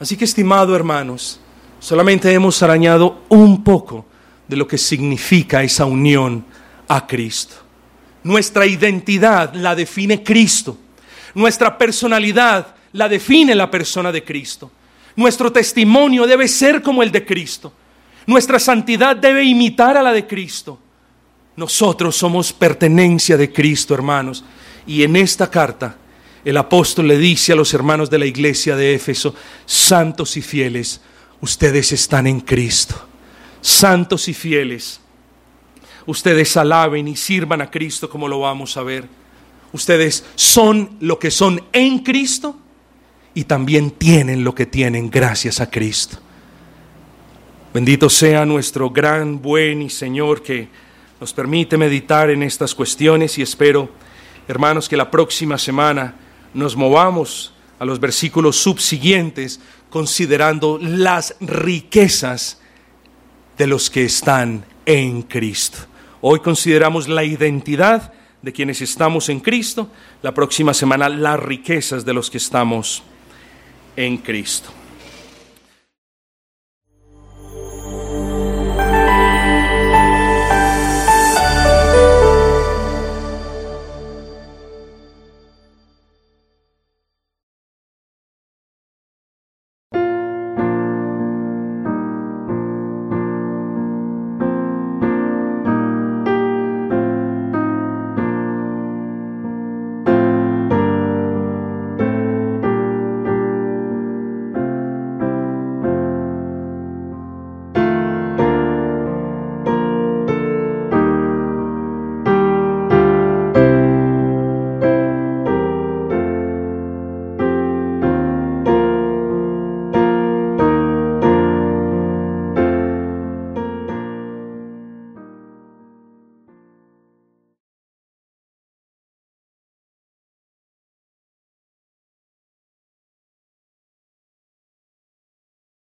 Así que, estimado hermanos, solamente hemos arañado un poco de lo que significa esa unión a Cristo. Nuestra identidad la define Cristo. Nuestra personalidad la define la persona de Cristo. Nuestro testimonio debe ser como el de Cristo. Nuestra santidad debe imitar a la de Cristo. Nosotros somos pertenencia de Cristo, hermanos. Y en esta carta el apóstol le dice a los hermanos de la iglesia de Éfeso, santos y fieles, ustedes están en Cristo. Santos y fieles, ustedes alaben y sirvan a Cristo como lo vamos a ver. Ustedes son lo que son en Cristo y también tienen lo que tienen gracias a Cristo. Bendito sea nuestro gran, buen y Señor que nos permite meditar en estas cuestiones y espero, hermanos, que la próxima semana nos movamos a los versículos subsiguientes considerando las riquezas de los que están en Cristo. Hoy consideramos la identidad de quienes estamos en Cristo, la próxima semana las riquezas de los que estamos en Cristo.